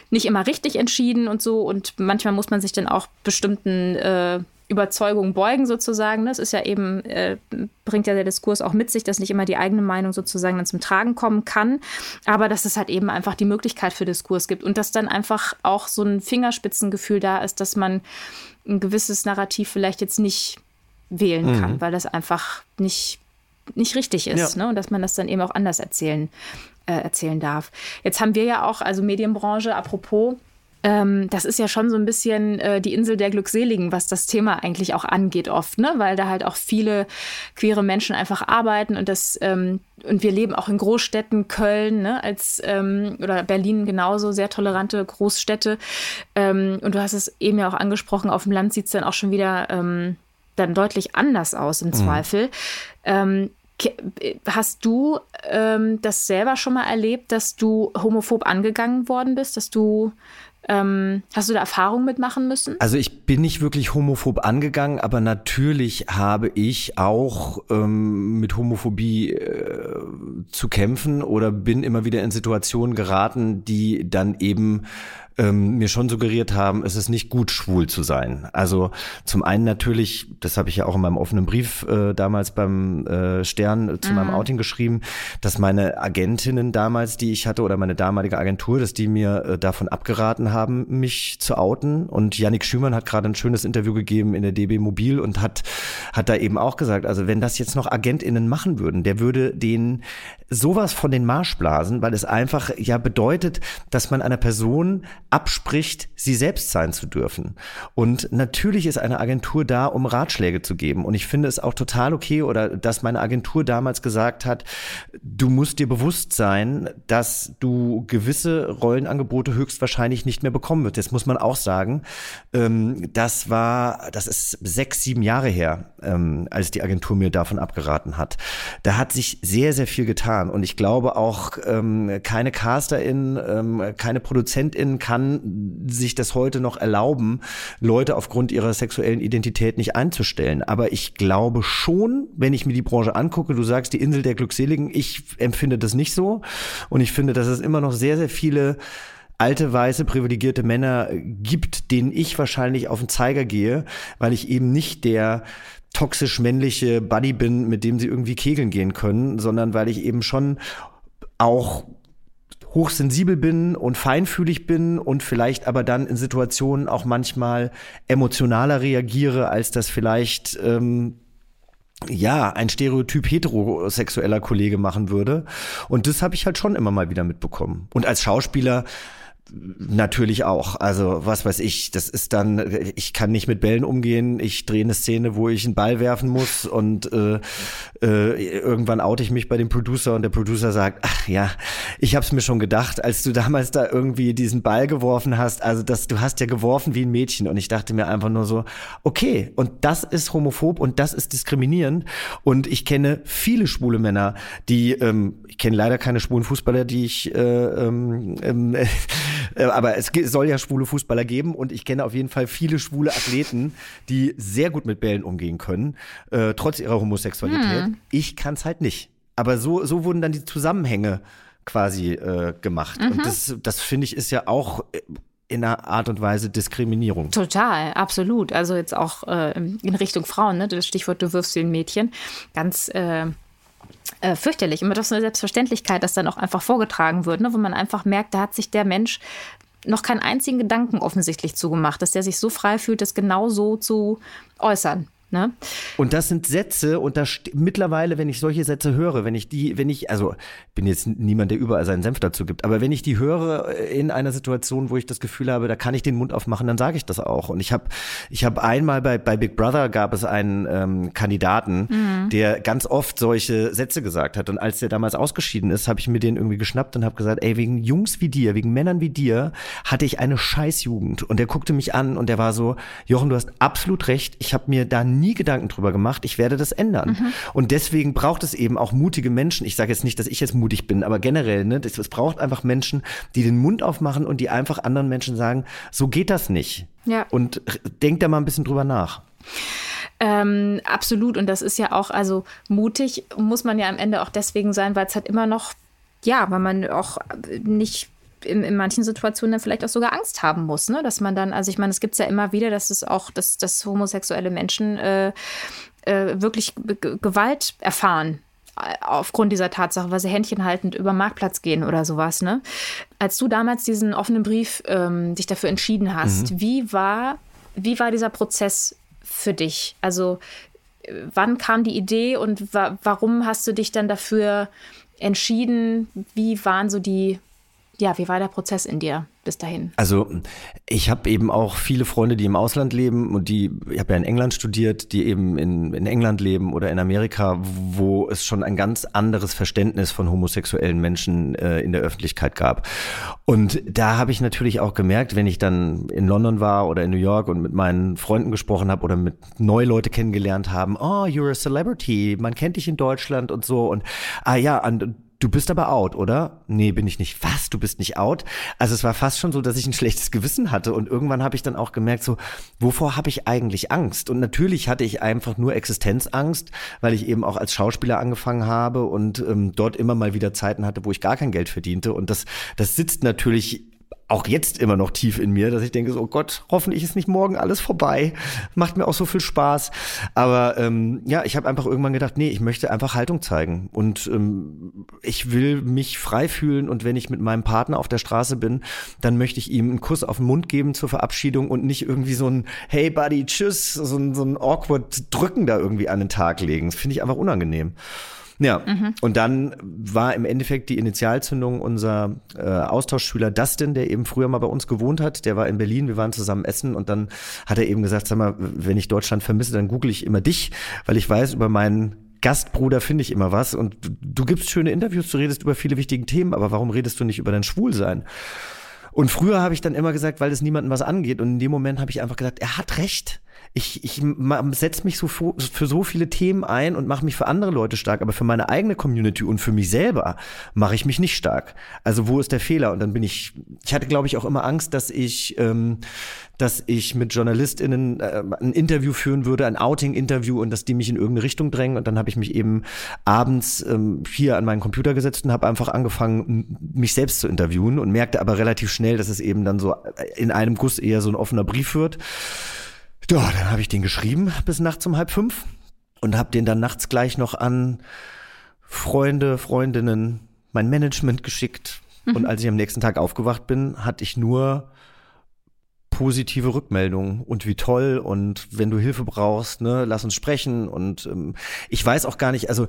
nicht immer richtig entschieden und so. Und manchmal muss man sich dann auch bestimmten äh, Überzeugung beugen sozusagen. Das ist ja eben, äh, bringt ja der Diskurs auch mit sich, dass nicht immer die eigene Meinung sozusagen dann zum Tragen kommen kann, aber dass es halt eben einfach die Möglichkeit für Diskurs gibt und dass dann einfach auch so ein Fingerspitzengefühl da ist, dass man ein gewisses Narrativ vielleicht jetzt nicht wählen mhm. kann, weil das einfach nicht, nicht richtig ist ja. ne? und dass man das dann eben auch anders erzählen, äh, erzählen darf. Jetzt haben wir ja auch, also Medienbranche, apropos, ähm, das ist ja schon so ein bisschen äh, die Insel der Glückseligen, was das Thema eigentlich auch angeht oft, ne? weil da halt auch viele queere Menschen einfach arbeiten und das ähm, und wir leben auch in Großstädten, Köln ne, als ähm, oder Berlin genauso, sehr tolerante Großstädte. Ähm, und du hast es eben ja auch angesprochen, auf dem Land sieht es dann auch schon wieder ähm, dann deutlich anders aus im mhm. Zweifel. Ähm, Hast du ähm, das selber schon mal erlebt, dass du homophob angegangen worden bist, dass du ähm, hast du da Erfahrungen mitmachen müssen? Also ich bin nicht wirklich homophob angegangen, aber natürlich habe ich auch ähm, mit Homophobie äh, zu kämpfen oder bin immer wieder in Situationen geraten, die dann eben ähm, mir schon suggeriert haben, es ist nicht gut, schwul zu sein. Also zum einen natürlich, das habe ich ja auch in meinem offenen Brief äh, damals beim äh, Stern zu mhm. meinem Outing geschrieben, dass meine Agentinnen damals, die ich hatte, oder meine damalige Agentur, dass die mir äh, davon abgeraten haben, mich zu outen. Und Yannick Schümann hat gerade ein schönes Interview gegeben in der DB Mobil und hat, hat da eben auch gesagt, also wenn das jetzt noch AgentInnen machen würden, der würde den sowas von den Marsch blasen, weil es einfach ja bedeutet, dass man einer Person abspricht, sie selbst sein zu dürfen. Und natürlich ist eine Agentur da, um Ratschläge zu geben. Und ich finde es auch total okay, oder dass meine Agentur damals gesagt hat, du musst dir bewusst sein, dass du gewisse Rollenangebote höchstwahrscheinlich nicht mehr bekommen wirst. Jetzt muss man auch sagen, ähm, das war, das ist sechs, sieben Jahre her, ähm, als die Agentur mir davon abgeraten hat. Da hat sich sehr, sehr viel getan. Und ich glaube auch, ähm, keine Casterin, keine Produzentin kann kann sich das heute noch erlauben, Leute aufgrund ihrer sexuellen Identität nicht einzustellen. Aber ich glaube schon, wenn ich mir die Branche angucke, du sagst die Insel der Glückseligen, ich empfinde das nicht so. Und ich finde, dass es immer noch sehr, sehr viele alte, weiße, privilegierte Männer gibt, denen ich wahrscheinlich auf den Zeiger gehe, weil ich eben nicht der toxisch männliche Buddy bin, mit dem sie irgendwie kegeln gehen können, sondern weil ich eben schon auch hochsensibel bin und feinfühlig bin und vielleicht aber dann in Situationen auch manchmal emotionaler reagiere, als das vielleicht ähm, ja, ein Stereotyp heterosexueller Kollege machen würde. Und das habe ich halt schon immer mal wieder mitbekommen. Und als Schauspieler Natürlich auch. Also was weiß ich, das ist dann, ich kann nicht mit Bällen umgehen. Ich drehe eine Szene, wo ich einen Ball werfen muss und äh, äh, irgendwann oute ich mich bei dem Producer und der Producer sagt, ach ja, ich habe es mir schon gedacht, als du damals da irgendwie diesen Ball geworfen hast. Also das, du hast ja geworfen wie ein Mädchen und ich dachte mir einfach nur so, okay, und das ist homophob und das ist diskriminierend. Und ich kenne viele schwule Männer, die, ähm, ich kenne leider keine schwulen Fußballer, die ich äh, ähm, äh, aber es soll ja schwule Fußballer geben und ich kenne auf jeden Fall viele schwule Athleten, die sehr gut mit Bällen umgehen können, äh, trotz ihrer Homosexualität. Hm. Ich kann es halt nicht. Aber so, so wurden dann die Zusammenhänge quasi äh, gemacht. Mhm. Und das, das finde ich ist ja auch äh, in einer Art und Weise Diskriminierung. Total, absolut. Also jetzt auch äh, in Richtung Frauen, ne? das Stichwort, du wirfst den Mädchen. Ganz äh, äh, fürchterlich. Immer das ist eine Selbstverständlichkeit, dass dann auch einfach vorgetragen wird, ne? wo man einfach merkt, da hat sich der Mensch noch keinen einzigen Gedanken offensichtlich zugemacht, dass der sich so frei fühlt, das genau so zu äußern. Ne? Und das sind Sätze, und da mittlerweile, wenn ich solche Sätze höre, wenn ich die, wenn ich, also bin jetzt niemand, der überall seinen Senf dazu gibt, aber wenn ich die höre äh, in einer Situation, wo ich das Gefühl habe, da kann ich den Mund aufmachen, dann sage ich das auch. Und ich habe, ich habe einmal bei, bei Big Brother gab es einen ähm, Kandidaten, mhm. der ganz oft solche Sätze gesagt hat. Und als der damals ausgeschieden ist, habe ich mir den irgendwie geschnappt und habe gesagt, ey, wegen Jungs wie dir, wegen Männern wie dir, hatte ich eine Scheißjugend. Und der guckte mich an und der war so, Jochen, du hast absolut recht, ich habe mir da nie Gedanken drüber gemacht, ich werde das ändern. Mhm. Und deswegen braucht es eben auch mutige Menschen. Ich sage jetzt nicht, dass ich jetzt mutig bin, aber generell, ne, es braucht einfach Menschen, die den Mund aufmachen und die einfach anderen Menschen sagen, so geht das nicht. Ja. Und denkt da mal ein bisschen drüber nach. Ähm, absolut. Und das ist ja auch, also mutig muss man ja am Ende auch deswegen sein, weil es halt immer noch, ja, weil man auch nicht in, in manchen Situationen dann vielleicht auch sogar Angst haben muss, ne? Dass man dann, also ich meine, es gibt es ja immer wieder, dass es auch, dass, dass homosexuelle Menschen äh, äh, wirklich G Gewalt erfahren äh, aufgrund dieser Tatsache, weil sie Händchen haltend über den Marktplatz gehen oder sowas. Ne? Als du damals diesen offenen Brief ähm, dich dafür entschieden hast, mhm. wie war wie war dieser Prozess für dich? Also äh, wann kam die Idee und wa warum hast du dich dann dafür entschieden? Wie waren so die ja, wie war der Prozess in dir bis dahin? Also ich habe eben auch viele Freunde, die im Ausland leben und die, ich habe ja in England studiert, die eben in, in England leben oder in Amerika, wo es schon ein ganz anderes Verständnis von homosexuellen Menschen äh, in der Öffentlichkeit gab. Und da habe ich natürlich auch gemerkt, wenn ich dann in London war oder in New York und mit meinen Freunden gesprochen habe oder mit neue Leute kennengelernt haben, oh, you're a celebrity, man kennt dich in Deutschland und so und ah ja, und Du bist aber out, oder? Nee, bin ich nicht. Was? Du bist nicht out? Also es war fast schon so, dass ich ein schlechtes Gewissen hatte und irgendwann habe ich dann auch gemerkt, so, wovor habe ich eigentlich Angst? Und natürlich hatte ich einfach nur Existenzangst, weil ich eben auch als Schauspieler angefangen habe und ähm, dort immer mal wieder Zeiten hatte, wo ich gar kein Geld verdiente. Und das, das sitzt natürlich auch jetzt immer noch tief in mir, dass ich denke, so, oh Gott, hoffentlich ist nicht morgen alles vorbei. Macht mir auch so viel Spaß. Aber ähm, ja, ich habe einfach irgendwann gedacht, nee, ich möchte einfach Haltung zeigen. Und ähm, ich will mich frei fühlen. Und wenn ich mit meinem Partner auf der Straße bin, dann möchte ich ihm einen Kuss auf den Mund geben zur Verabschiedung und nicht irgendwie so ein Hey Buddy, tschüss, so ein, so ein awkward Drücken da irgendwie an den Tag legen. Das finde ich einfach unangenehm. Ja, mhm. und dann war im Endeffekt die Initialzündung unser äh, Austauschschüler Dustin, der eben früher mal bei uns gewohnt hat. Der war in Berlin, wir waren zusammen essen und dann hat er eben gesagt, sag mal, wenn ich Deutschland vermisse, dann google ich immer dich, weil ich weiß, über meinen Gastbruder finde ich immer was und du, du gibst schöne Interviews, du redest über viele wichtige Themen, aber warum redest du nicht über dein Schwulsein? Und früher habe ich dann immer gesagt, weil es niemandem was angeht. Und in dem Moment habe ich einfach gesagt, er hat recht ich, ich setze mich so für, so viele Themen ein und mache mich für andere Leute stark, aber für meine eigene Community und für mich selber mache ich mich nicht stark. Also wo ist der Fehler? Und dann bin ich, ich hatte glaube ich auch immer Angst, dass ich, ähm, dass ich mit JournalistInnen äh, ein Interview führen würde, ein Outing-Interview und dass die mich in irgendeine Richtung drängen. Und dann habe ich mich eben abends ähm, hier an meinen Computer gesetzt und habe einfach angefangen, mich selbst zu interviewen und merkte aber relativ schnell, dass es eben dann so in einem Guss eher so ein offener Brief wird. Ja, dann habe ich den geschrieben bis nachts um halb fünf und habe den dann nachts gleich noch an Freunde, Freundinnen, mein Management geschickt, Mhm. Und als ich am nächsten Tag aufgewacht bin, hatte ich nur positive Rückmeldungen. Und wie toll. Und wenn du Hilfe brauchst, ne, lass uns sprechen. Und ähm, ich weiß auch gar nicht, also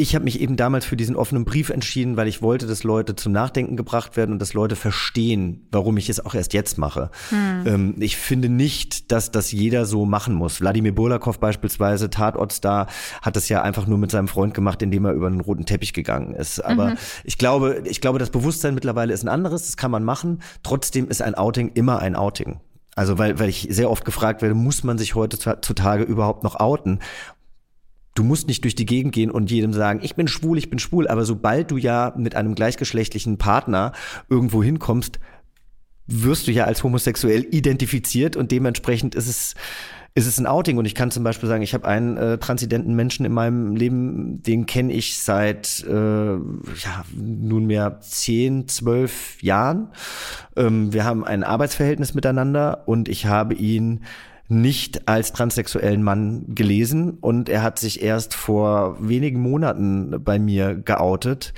ich habe mich eben damals für diesen offenen Brief entschieden, weil ich wollte, dass Leute zum Nachdenken gebracht werden und dass Leute verstehen, warum ich es auch erst jetzt mache. Hm. Ähm, ich finde nicht, dass das jeder so machen muss. Wladimir Burlakow beispielsweise, Tatortstar, hat das ja einfach nur mit seinem Freund gemacht, indem er über einen roten Teppich gegangen ist. Aber mhm. ich glaube, ich glaube, das Bewusstsein mittlerweile ist ein anderes. Das kann man machen. Trotzdem ist ein Outing immer ein Outing. Also weil, weil ich sehr oft gefragt werde, muss man sich heutzutage überhaupt noch outen? Du musst nicht durch die Gegend gehen und jedem sagen, ich bin schwul, ich bin schwul. Aber sobald du ja mit einem gleichgeschlechtlichen Partner irgendwo hinkommst, wirst du ja als homosexuell identifiziert und dementsprechend ist es ist es ein Outing. Und ich kann zum Beispiel sagen, ich habe einen äh, transidenten Menschen in meinem Leben, den kenne ich seit äh, ja, nunmehr zehn, zwölf Jahren. Ähm, wir haben ein Arbeitsverhältnis miteinander und ich habe ihn nicht als transsexuellen Mann gelesen und er hat sich erst vor wenigen Monaten bei mir geoutet.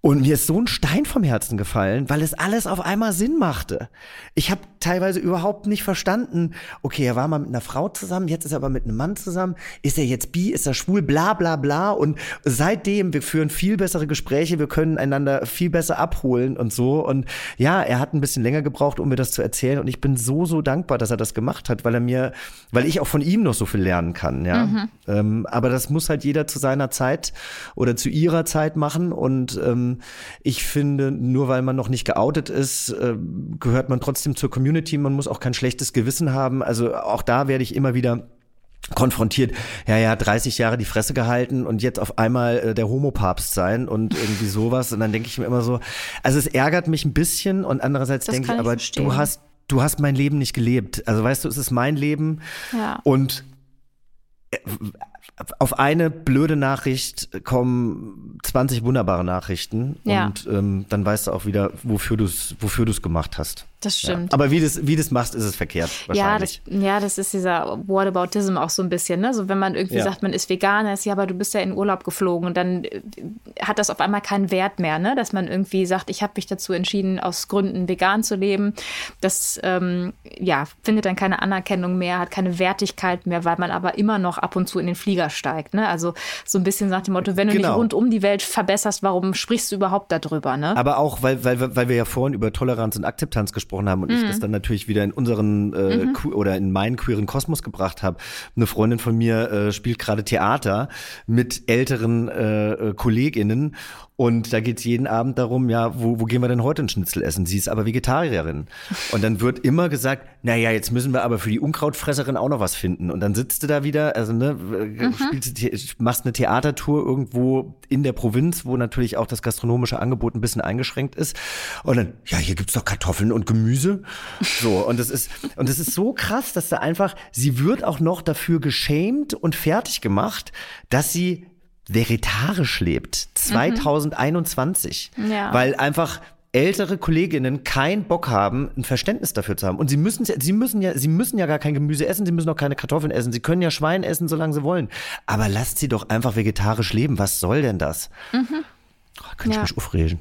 Und mir ist so ein Stein vom Herzen gefallen, weil es alles auf einmal Sinn machte. Ich habe teilweise überhaupt nicht verstanden, okay, er war mal mit einer Frau zusammen, jetzt ist er aber mit einem Mann zusammen. Ist er jetzt bi, ist er schwul, bla bla bla. Und seitdem, wir führen viel bessere Gespräche, wir können einander viel besser abholen und so. Und ja, er hat ein bisschen länger gebraucht, um mir das zu erzählen. Und ich bin so, so dankbar, dass er das gemacht hat, weil er mir, weil ich auch von ihm noch so viel lernen kann, ja. Mhm. Ähm, aber das muss halt jeder zu seiner Zeit oder zu ihrer Zeit machen. Und ähm, ich finde, nur weil man noch nicht geoutet ist, äh, gehört man trotzdem zur Community. Man muss auch kein schlechtes Gewissen haben. Also auch da werde ich immer wieder konfrontiert, ja, ja, 30 Jahre die Fresse gehalten und jetzt auf einmal äh, der Homopapst sein und irgendwie sowas. Und dann denke ich mir immer so, also es ärgert mich ein bisschen und andererseits denke ich, ich, aber verstehen. du hast, du hast mein Leben nicht gelebt. Also weißt du, es ist mein Leben ja. und äh, auf eine blöde Nachricht kommen 20 wunderbare Nachrichten ja. und ähm, dann weißt du auch wieder, wofür du es wofür du's gemacht hast. Das stimmt. Ja. Aber wie das, wie das machst, ist es verkehrt. Ja das, ja, das ist dieser Whataboutism auch so ein bisschen. Ne? So, wenn man irgendwie ja. sagt, man ist Veganer, ist ja, aber du bist ja in Urlaub geflogen und dann äh, hat das auf einmal keinen Wert mehr, ne? dass man irgendwie sagt, ich habe mich dazu entschieden, aus Gründen vegan zu leben. Das ähm, ja, findet dann keine Anerkennung mehr, hat keine Wertigkeit mehr, weil man aber immer noch ab und zu in den Flieger steigt. Ne? Also so ein bisschen nach dem Motto, wenn du genau. nicht rund um die Welt verbesserst, warum sprichst du überhaupt darüber? Ne? Aber auch, weil, weil, weil wir ja vorhin über Toleranz und Akzeptanz gesprochen gesprochen haben und mhm. ich das dann natürlich wieder in unseren äh, mhm. oder in meinen queeren Kosmos gebracht habe. Eine Freundin von mir äh, spielt gerade Theater mit älteren äh, äh Kolleginnen und da geht es jeden Abend darum, ja, wo, wo gehen wir denn heute ein Schnitzel essen? Sie ist aber Vegetarierin. Und dann wird immer gesagt, naja, jetzt müssen wir aber für die Unkrautfresserin auch noch was finden. Und dann sitzt du da wieder, also ne, mhm. spielst, machst eine Theatertour irgendwo in der Provinz, wo natürlich auch das gastronomische Angebot ein bisschen eingeschränkt ist. Und dann, ja, hier gibt's doch Kartoffeln und Gemüse. So, und das ist, und das ist so krass, dass da einfach, sie wird auch noch dafür geschämt und fertig gemacht, dass sie vegetarisch lebt, 2021, mhm. ja. weil einfach ältere Kolleginnen keinen Bock haben, ein Verständnis dafür zu haben. Und sie müssen, sie müssen ja, sie müssen ja gar kein Gemüse essen, sie müssen auch keine Kartoffeln essen, sie können ja Schwein essen, solange sie wollen. Aber lasst sie doch einfach vegetarisch leben. Was soll denn das? Mhm. Oh, kann ja. ich mich aufregen.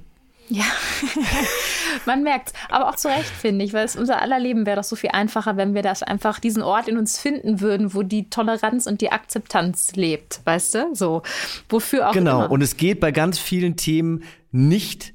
Ja, man merkt Aber auch zu Recht, finde ich, weil es unser aller Leben wäre doch so viel einfacher, wenn wir das einfach diesen Ort in uns finden würden, wo die Toleranz und die Akzeptanz lebt, weißt du? So, wofür auch Genau, immer. und es geht bei ganz vielen Themen nicht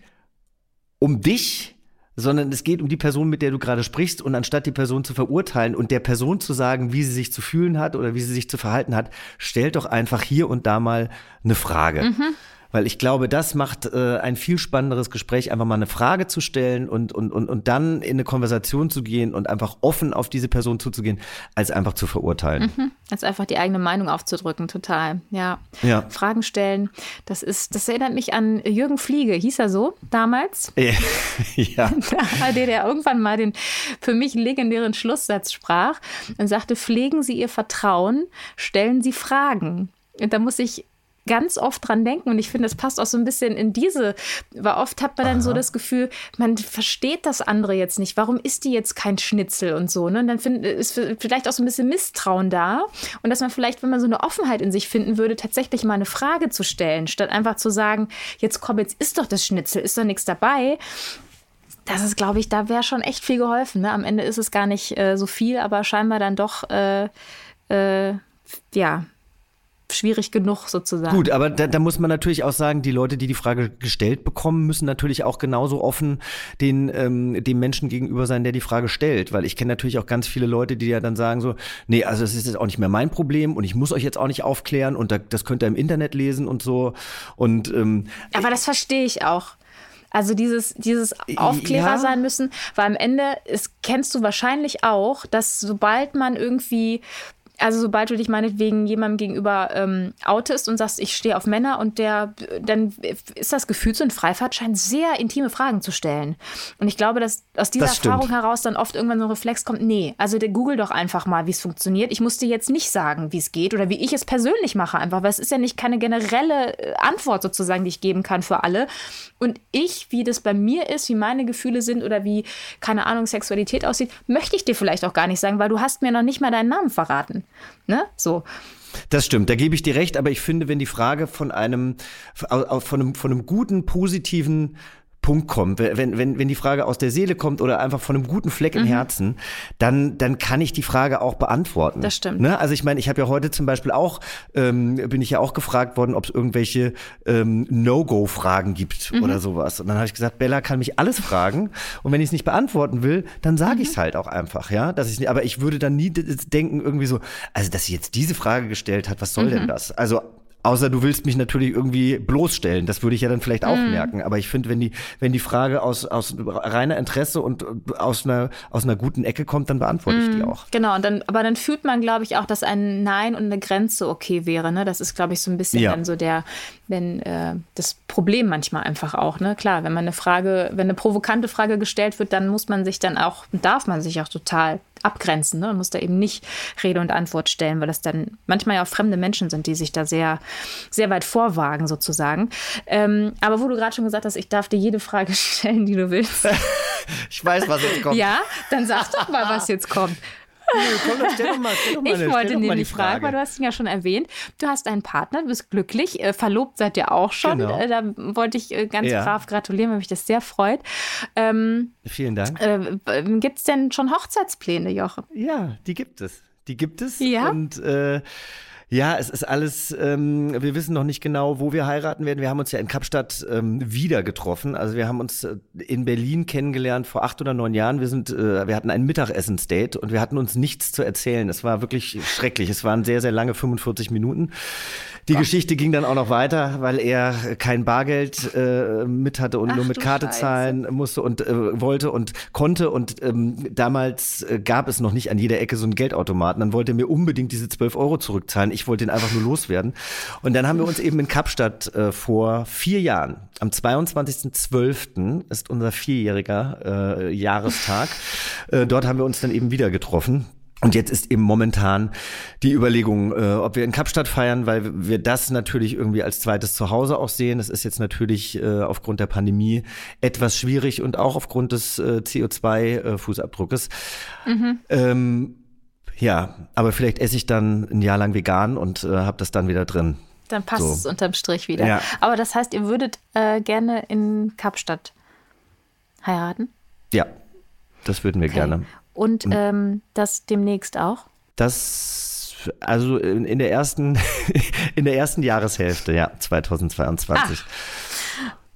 um dich, sondern es geht um die Person, mit der du gerade sprichst. Und anstatt die Person zu verurteilen und der Person zu sagen, wie sie sich zu fühlen hat oder wie sie sich zu verhalten hat, stellt doch einfach hier und da mal eine Frage. Mhm. Weil ich glaube, das macht äh, ein viel spannenderes Gespräch, einfach mal eine Frage zu stellen und, und, und, und dann in eine Konversation zu gehen und einfach offen auf diese Person zuzugehen, als einfach zu verurteilen. Mhm. Als einfach die eigene Meinung aufzudrücken, total. Ja. ja. Fragen stellen. Das ist, das erinnert mich an Jürgen Fliege, hieß er so damals? ja. der, der irgendwann mal den für mich legendären Schlusssatz sprach und sagte: Pflegen Sie Ihr Vertrauen, stellen Sie Fragen. Und da muss ich ganz oft dran denken. Und ich finde, das passt auch so ein bisschen in diese, weil oft hat man dann Aha. so das Gefühl, man versteht das andere jetzt nicht. Warum ist die jetzt kein Schnitzel und so? Ne? Und dann find, ist vielleicht auch so ein bisschen Misstrauen da. Und dass man vielleicht, wenn man so eine Offenheit in sich finden würde, tatsächlich mal eine Frage zu stellen, statt einfach zu sagen, jetzt komm, jetzt ist doch das Schnitzel, ist doch nichts dabei das ist, glaube ich, da wäre schon echt viel geholfen. Ne? Am Ende ist es gar nicht äh, so viel, aber scheinbar dann doch, äh, äh, ja, schwierig genug sozusagen. Gut, aber da, da, muss man natürlich auch sagen, die Leute, die die Frage gestellt bekommen, müssen natürlich auch genauso offen den, ähm, dem Menschen gegenüber sein, der die Frage stellt. Weil ich kenne natürlich auch ganz viele Leute, die ja dann sagen so, nee, also es ist jetzt auch nicht mehr mein Problem und ich muss euch jetzt auch nicht aufklären und da, das könnt ihr im Internet lesen und so. Und ähm, aber das verstehe ich auch. Also dieses, dieses Aufklärer ja. sein müssen, weil am Ende ist, kennst du wahrscheinlich auch, dass sobald man irgendwie also sobald du dich meinetwegen jemandem gegenüber ähm, outest und sagst, ich stehe auf Männer und der, dann ist das Gefühl, so ein Freifahrtschein sehr intime Fragen zu stellen. Und ich glaube, dass aus dieser das Erfahrung heraus dann oft irgendwann so ein Reflex kommt, nee, also der google doch einfach mal, wie es funktioniert. Ich muss dir jetzt nicht sagen, wie es geht oder wie ich es persönlich mache einfach, weil es ist ja nicht keine generelle äh, Antwort sozusagen, die ich geben kann für alle. Und ich, wie das bei mir ist, wie meine Gefühle sind oder wie, keine Ahnung, Sexualität aussieht, möchte ich dir vielleicht auch gar nicht sagen, weil du hast mir noch nicht mal deinen Namen verraten. Ne? So. Das stimmt, da gebe ich dir recht, aber ich finde, wenn die Frage von einem, von einem, von einem guten, positiven Punkt kommt, wenn, wenn, wenn die Frage aus der Seele kommt oder einfach von einem guten Fleck im mhm. Herzen, dann, dann kann ich die Frage auch beantworten. Das stimmt. Ne? Also ich meine, ich habe ja heute zum Beispiel auch, ähm, bin ich ja auch gefragt worden, ob es irgendwelche ähm, No-Go-Fragen gibt mhm. oder sowas. Und dann habe ich gesagt, Bella kann mich alles fragen und wenn ich es nicht beantworten will, dann sage mhm. ich es halt auch einfach, ja. Dass ich, aber ich würde dann nie denken, irgendwie so, also dass sie jetzt diese Frage gestellt hat, was soll denn mhm. das? Also Außer du willst mich natürlich irgendwie bloßstellen. Das würde ich ja dann vielleicht auch mm. merken. Aber ich finde, wenn die, wenn die Frage aus, aus reiner Interesse und aus einer, aus einer guten Ecke kommt, dann beantworte mm. ich die mhm. auch. Genau, und dann, aber dann fühlt man, glaube ich, auch, dass ein Nein und eine Grenze okay wäre. Ne? Das ist, glaube ich, so ein bisschen ja. dann so der, wenn äh, das Problem manchmal einfach auch. Ne? Klar, wenn man eine Frage, wenn eine provokante Frage gestellt wird, dann muss man sich dann auch, darf man sich auch total abgrenzen ne? und muss da eben nicht Rede und Antwort stellen, weil das dann manchmal ja auch fremde Menschen sind, die sich da sehr, sehr weit vorwagen sozusagen. Ähm, aber wo du gerade schon gesagt hast, ich darf dir jede Frage stellen, die du willst. ich weiß, was jetzt kommt. Ja, dann sag doch mal, was jetzt kommt. Komm, stell doch mal, stell doch mal ich wollte dir die fragen, weil du hast ihn ja schon erwähnt. Du hast einen Partner, du bist glücklich, äh, verlobt seid ihr auch schon. Genau. Äh, da wollte ich äh, ganz ja. brav gratulieren, weil mich das sehr freut. Ähm, Vielen Dank. Äh, gibt es denn schon Hochzeitspläne, Jochen? Ja, die gibt es. Die gibt es. Ja. Und äh, ja, es ist alles, ähm, wir wissen noch nicht genau, wo wir heiraten werden. Wir haben uns ja in Kapstadt ähm, wieder getroffen. Also wir haben uns äh, in Berlin kennengelernt vor acht oder neun Jahren. Wir sind, äh, wir hatten ein Mittagessen-Date und wir hatten uns nichts zu erzählen. Es war wirklich schrecklich. Es waren sehr, sehr lange 45 Minuten. Die Ach. Geschichte ging dann auch noch weiter, weil er kein Bargeld äh, mit hatte und Ach, nur mit Karte Scheiße. zahlen musste und äh, wollte und konnte. Und ähm, damals äh, gab es noch nicht an jeder Ecke so einen Geldautomaten. Dann wollte er mir unbedingt diese 12 Euro zurückzahlen. Ich wollte ihn einfach nur loswerden. Und dann haben wir uns eben in Kapstadt äh, vor vier Jahren, am 22.12. ist unser vierjähriger äh, Jahrestag. Äh, dort haben wir uns dann eben wieder getroffen. Und jetzt ist eben momentan die Überlegung, äh, ob wir in Kapstadt feiern, weil wir das natürlich irgendwie als zweites Zuhause auch sehen. Das ist jetzt natürlich äh, aufgrund der Pandemie etwas schwierig und auch aufgrund des äh, CO2-Fußabdruckes. Äh, mhm. Ähm, ja, aber vielleicht esse ich dann ein Jahr lang vegan und äh, habe das dann wieder drin. Dann passt so. es unterm Strich wieder. Ja. Aber das heißt, ihr würdet äh, gerne in Kapstadt heiraten? Ja, das würden wir okay. gerne. Und ähm, das demnächst auch? Das, also in, in, der ersten, in der ersten Jahreshälfte, ja, 2022. Ach.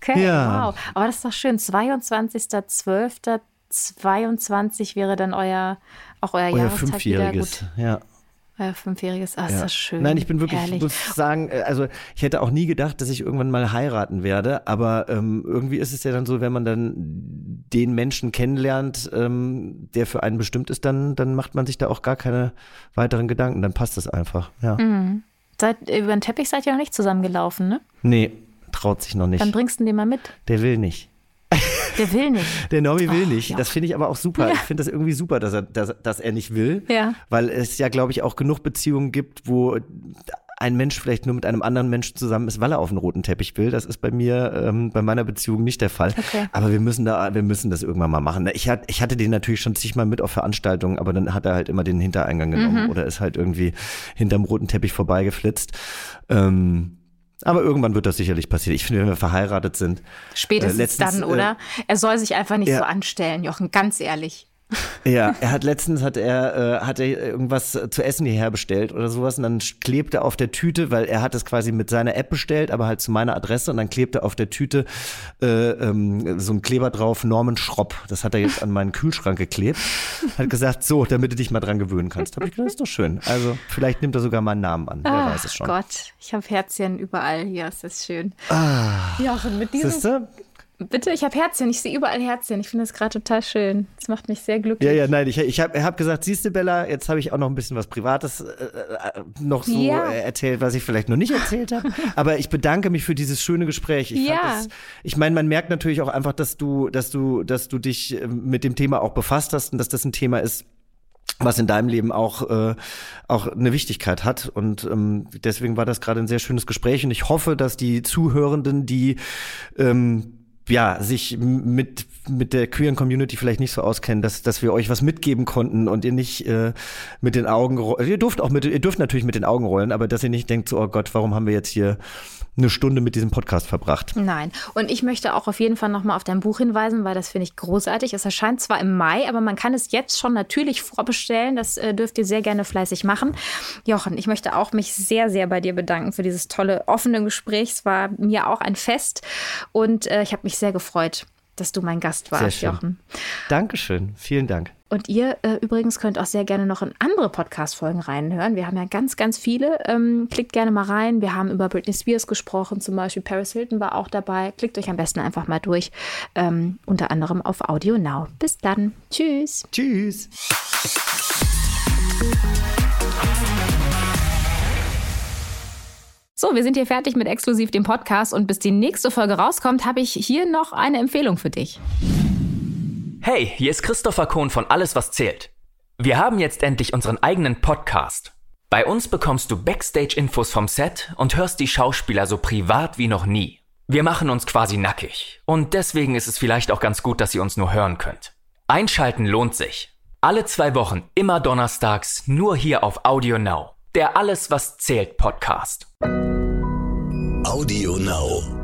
Okay, ja. wow. Aber das ist doch schön. 22.12.22 wäre dann euer, auch euer, euer Jahrestag Fünfjähriges, wieder. Ja. Euer Fünfjähriges, ist ja. das schön. Nein, ich bin wirklich, Herrlich. ich muss sagen, äh, also ich hätte auch nie gedacht, dass ich irgendwann mal heiraten werde, aber ähm, irgendwie ist es ja dann so, wenn man dann den Menschen kennenlernt, ähm, der für einen bestimmt ist, dann, dann macht man sich da auch gar keine weiteren Gedanken, dann passt es einfach, ja. Mhm. Seit, über den Teppich seid ihr noch nicht zusammengelaufen, ne? Nee, traut sich noch nicht. Dann bringst du den mal mit. Der will nicht. Der will nicht. Der Normi will oh, nicht. Ja. Das finde ich aber auch super. Ja. Ich finde das irgendwie super, dass er, dass, dass er nicht will. Ja. Weil es ja, glaube ich, auch genug Beziehungen gibt, wo ein Mensch vielleicht nur mit einem anderen Menschen zusammen ist, weil er auf einen roten Teppich will. Das ist bei mir, ähm, bei meiner Beziehung nicht der Fall. Okay. Aber wir müssen da, wir müssen das irgendwann mal machen. Ich, hat, ich hatte den natürlich schon zigmal mit auf Veranstaltungen, aber dann hat er halt immer den Hintereingang genommen mhm. oder ist halt irgendwie hinterm roten Teppich vorbeigeflitzt. Ähm, aber irgendwann wird das sicherlich passieren. Ich finde, wenn wir verheiratet sind. Spätestens äh, letztens, dann, oder? Äh, er soll sich einfach nicht ja. so anstellen, Jochen, ganz ehrlich. Ja, er hat letztens hat er, äh, hat er irgendwas zu essen hierher bestellt oder sowas und dann klebte auf der Tüte, weil er hat es quasi mit seiner App bestellt, aber halt zu meiner Adresse und dann klebte auf der Tüte äh, ähm, so ein Kleber drauf, Norman Schropp. Das hat er jetzt an meinen Kühlschrank geklebt. Hat gesagt, so, damit du dich mal dran gewöhnen kannst. Hab ich gedacht, das ist doch schön. Also vielleicht nimmt er sogar meinen Namen an. Wer Ach weiß es schon. Gott, ich habe Herzchen überall hier. Ist das schön. Ah, Jochen, mit diesem Siehste? Bitte, ich habe Herzchen, ich sehe überall Herzchen. Ich finde das gerade total schön. Das macht mich sehr glücklich. Ja, ja, nein, ich, ich habe hab gesagt, siehst du, Bella, jetzt habe ich auch noch ein bisschen was Privates äh, äh noch so ja. erzählt, was ich vielleicht noch nicht erzählt habe. Aber ich bedanke mich für dieses schöne Gespräch. Ich, ja. ich meine, man merkt natürlich auch einfach, dass du, dass du, dass du dich ähm, mit dem Thema auch befasst hast und dass das ein Thema ist, was in deinem Leben auch, äh, auch eine Wichtigkeit hat. Und ähm, deswegen war das gerade ein sehr schönes Gespräch. Und ich hoffe, dass die Zuhörenden, die ähm, ja, sich mit, mit der queeren Community vielleicht nicht so auskennen, dass, dass wir euch was mitgeben konnten und ihr nicht äh, mit den Augen rollt. Ihr dürft auch mit, ihr dürft natürlich mit den Augen rollen, aber dass ihr nicht denkt, so, oh Gott, warum haben wir jetzt hier eine Stunde mit diesem Podcast verbracht. Nein. Und ich möchte auch auf jeden Fall nochmal auf dein Buch hinweisen, weil das finde ich großartig. Es erscheint zwar im Mai, aber man kann es jetzt schon natürlich vorbestellen. Das äh, dürft ihr sehr gerne fleißig machen. Jochen, ich möchte auch mich sehr, sehr bei dir bedanken für dieses tolle, offene Gespräch. Es war mir auch ein Fest und äh, ich habe mich sehr gefreut, dass du mein Gast warst, Jochen. Dankeschön. Vielen Dank. Und ihr äh, übrigens könnt auch sehr gerne noch in andere Podcast-Folgen reinhören. Wir haben ja ganz, ganz viele. Ähm, klickt gerne mal rein. Wir haben über Britney Spears gesprochen, zum Beispiel Paris Hilton war auch dabei. Klickt euch am besten einfach mal durch. Ähm, unter anderem auf Audio Now. Bis dann. Tschüss. Tschüss. So, wir sind hier fertig mit exklusiv dem Podcast und bis die nächste Folge rauskommt, habe ich hier noch eine Empfehlung für dich. Hey, hier ist Christopher Kohn von Alles, was zählt. Wir haben jetzt endlich unseren eigenen Podcast. Bei uns bekommst du Backstage-Infos vom Set und hörst die Schauspieler so privat wie noch nie. Wir machen uns quasi nackig. Und deswegen ist es vielleicht auch ganz gut, dass ihr uns nur hören könnt. Einschalten lohnt sich. Alle zwei Wochen, immer donnerstags, nur hier auf Audio Now. Der Alles, was zählt Podcast. Audio Now.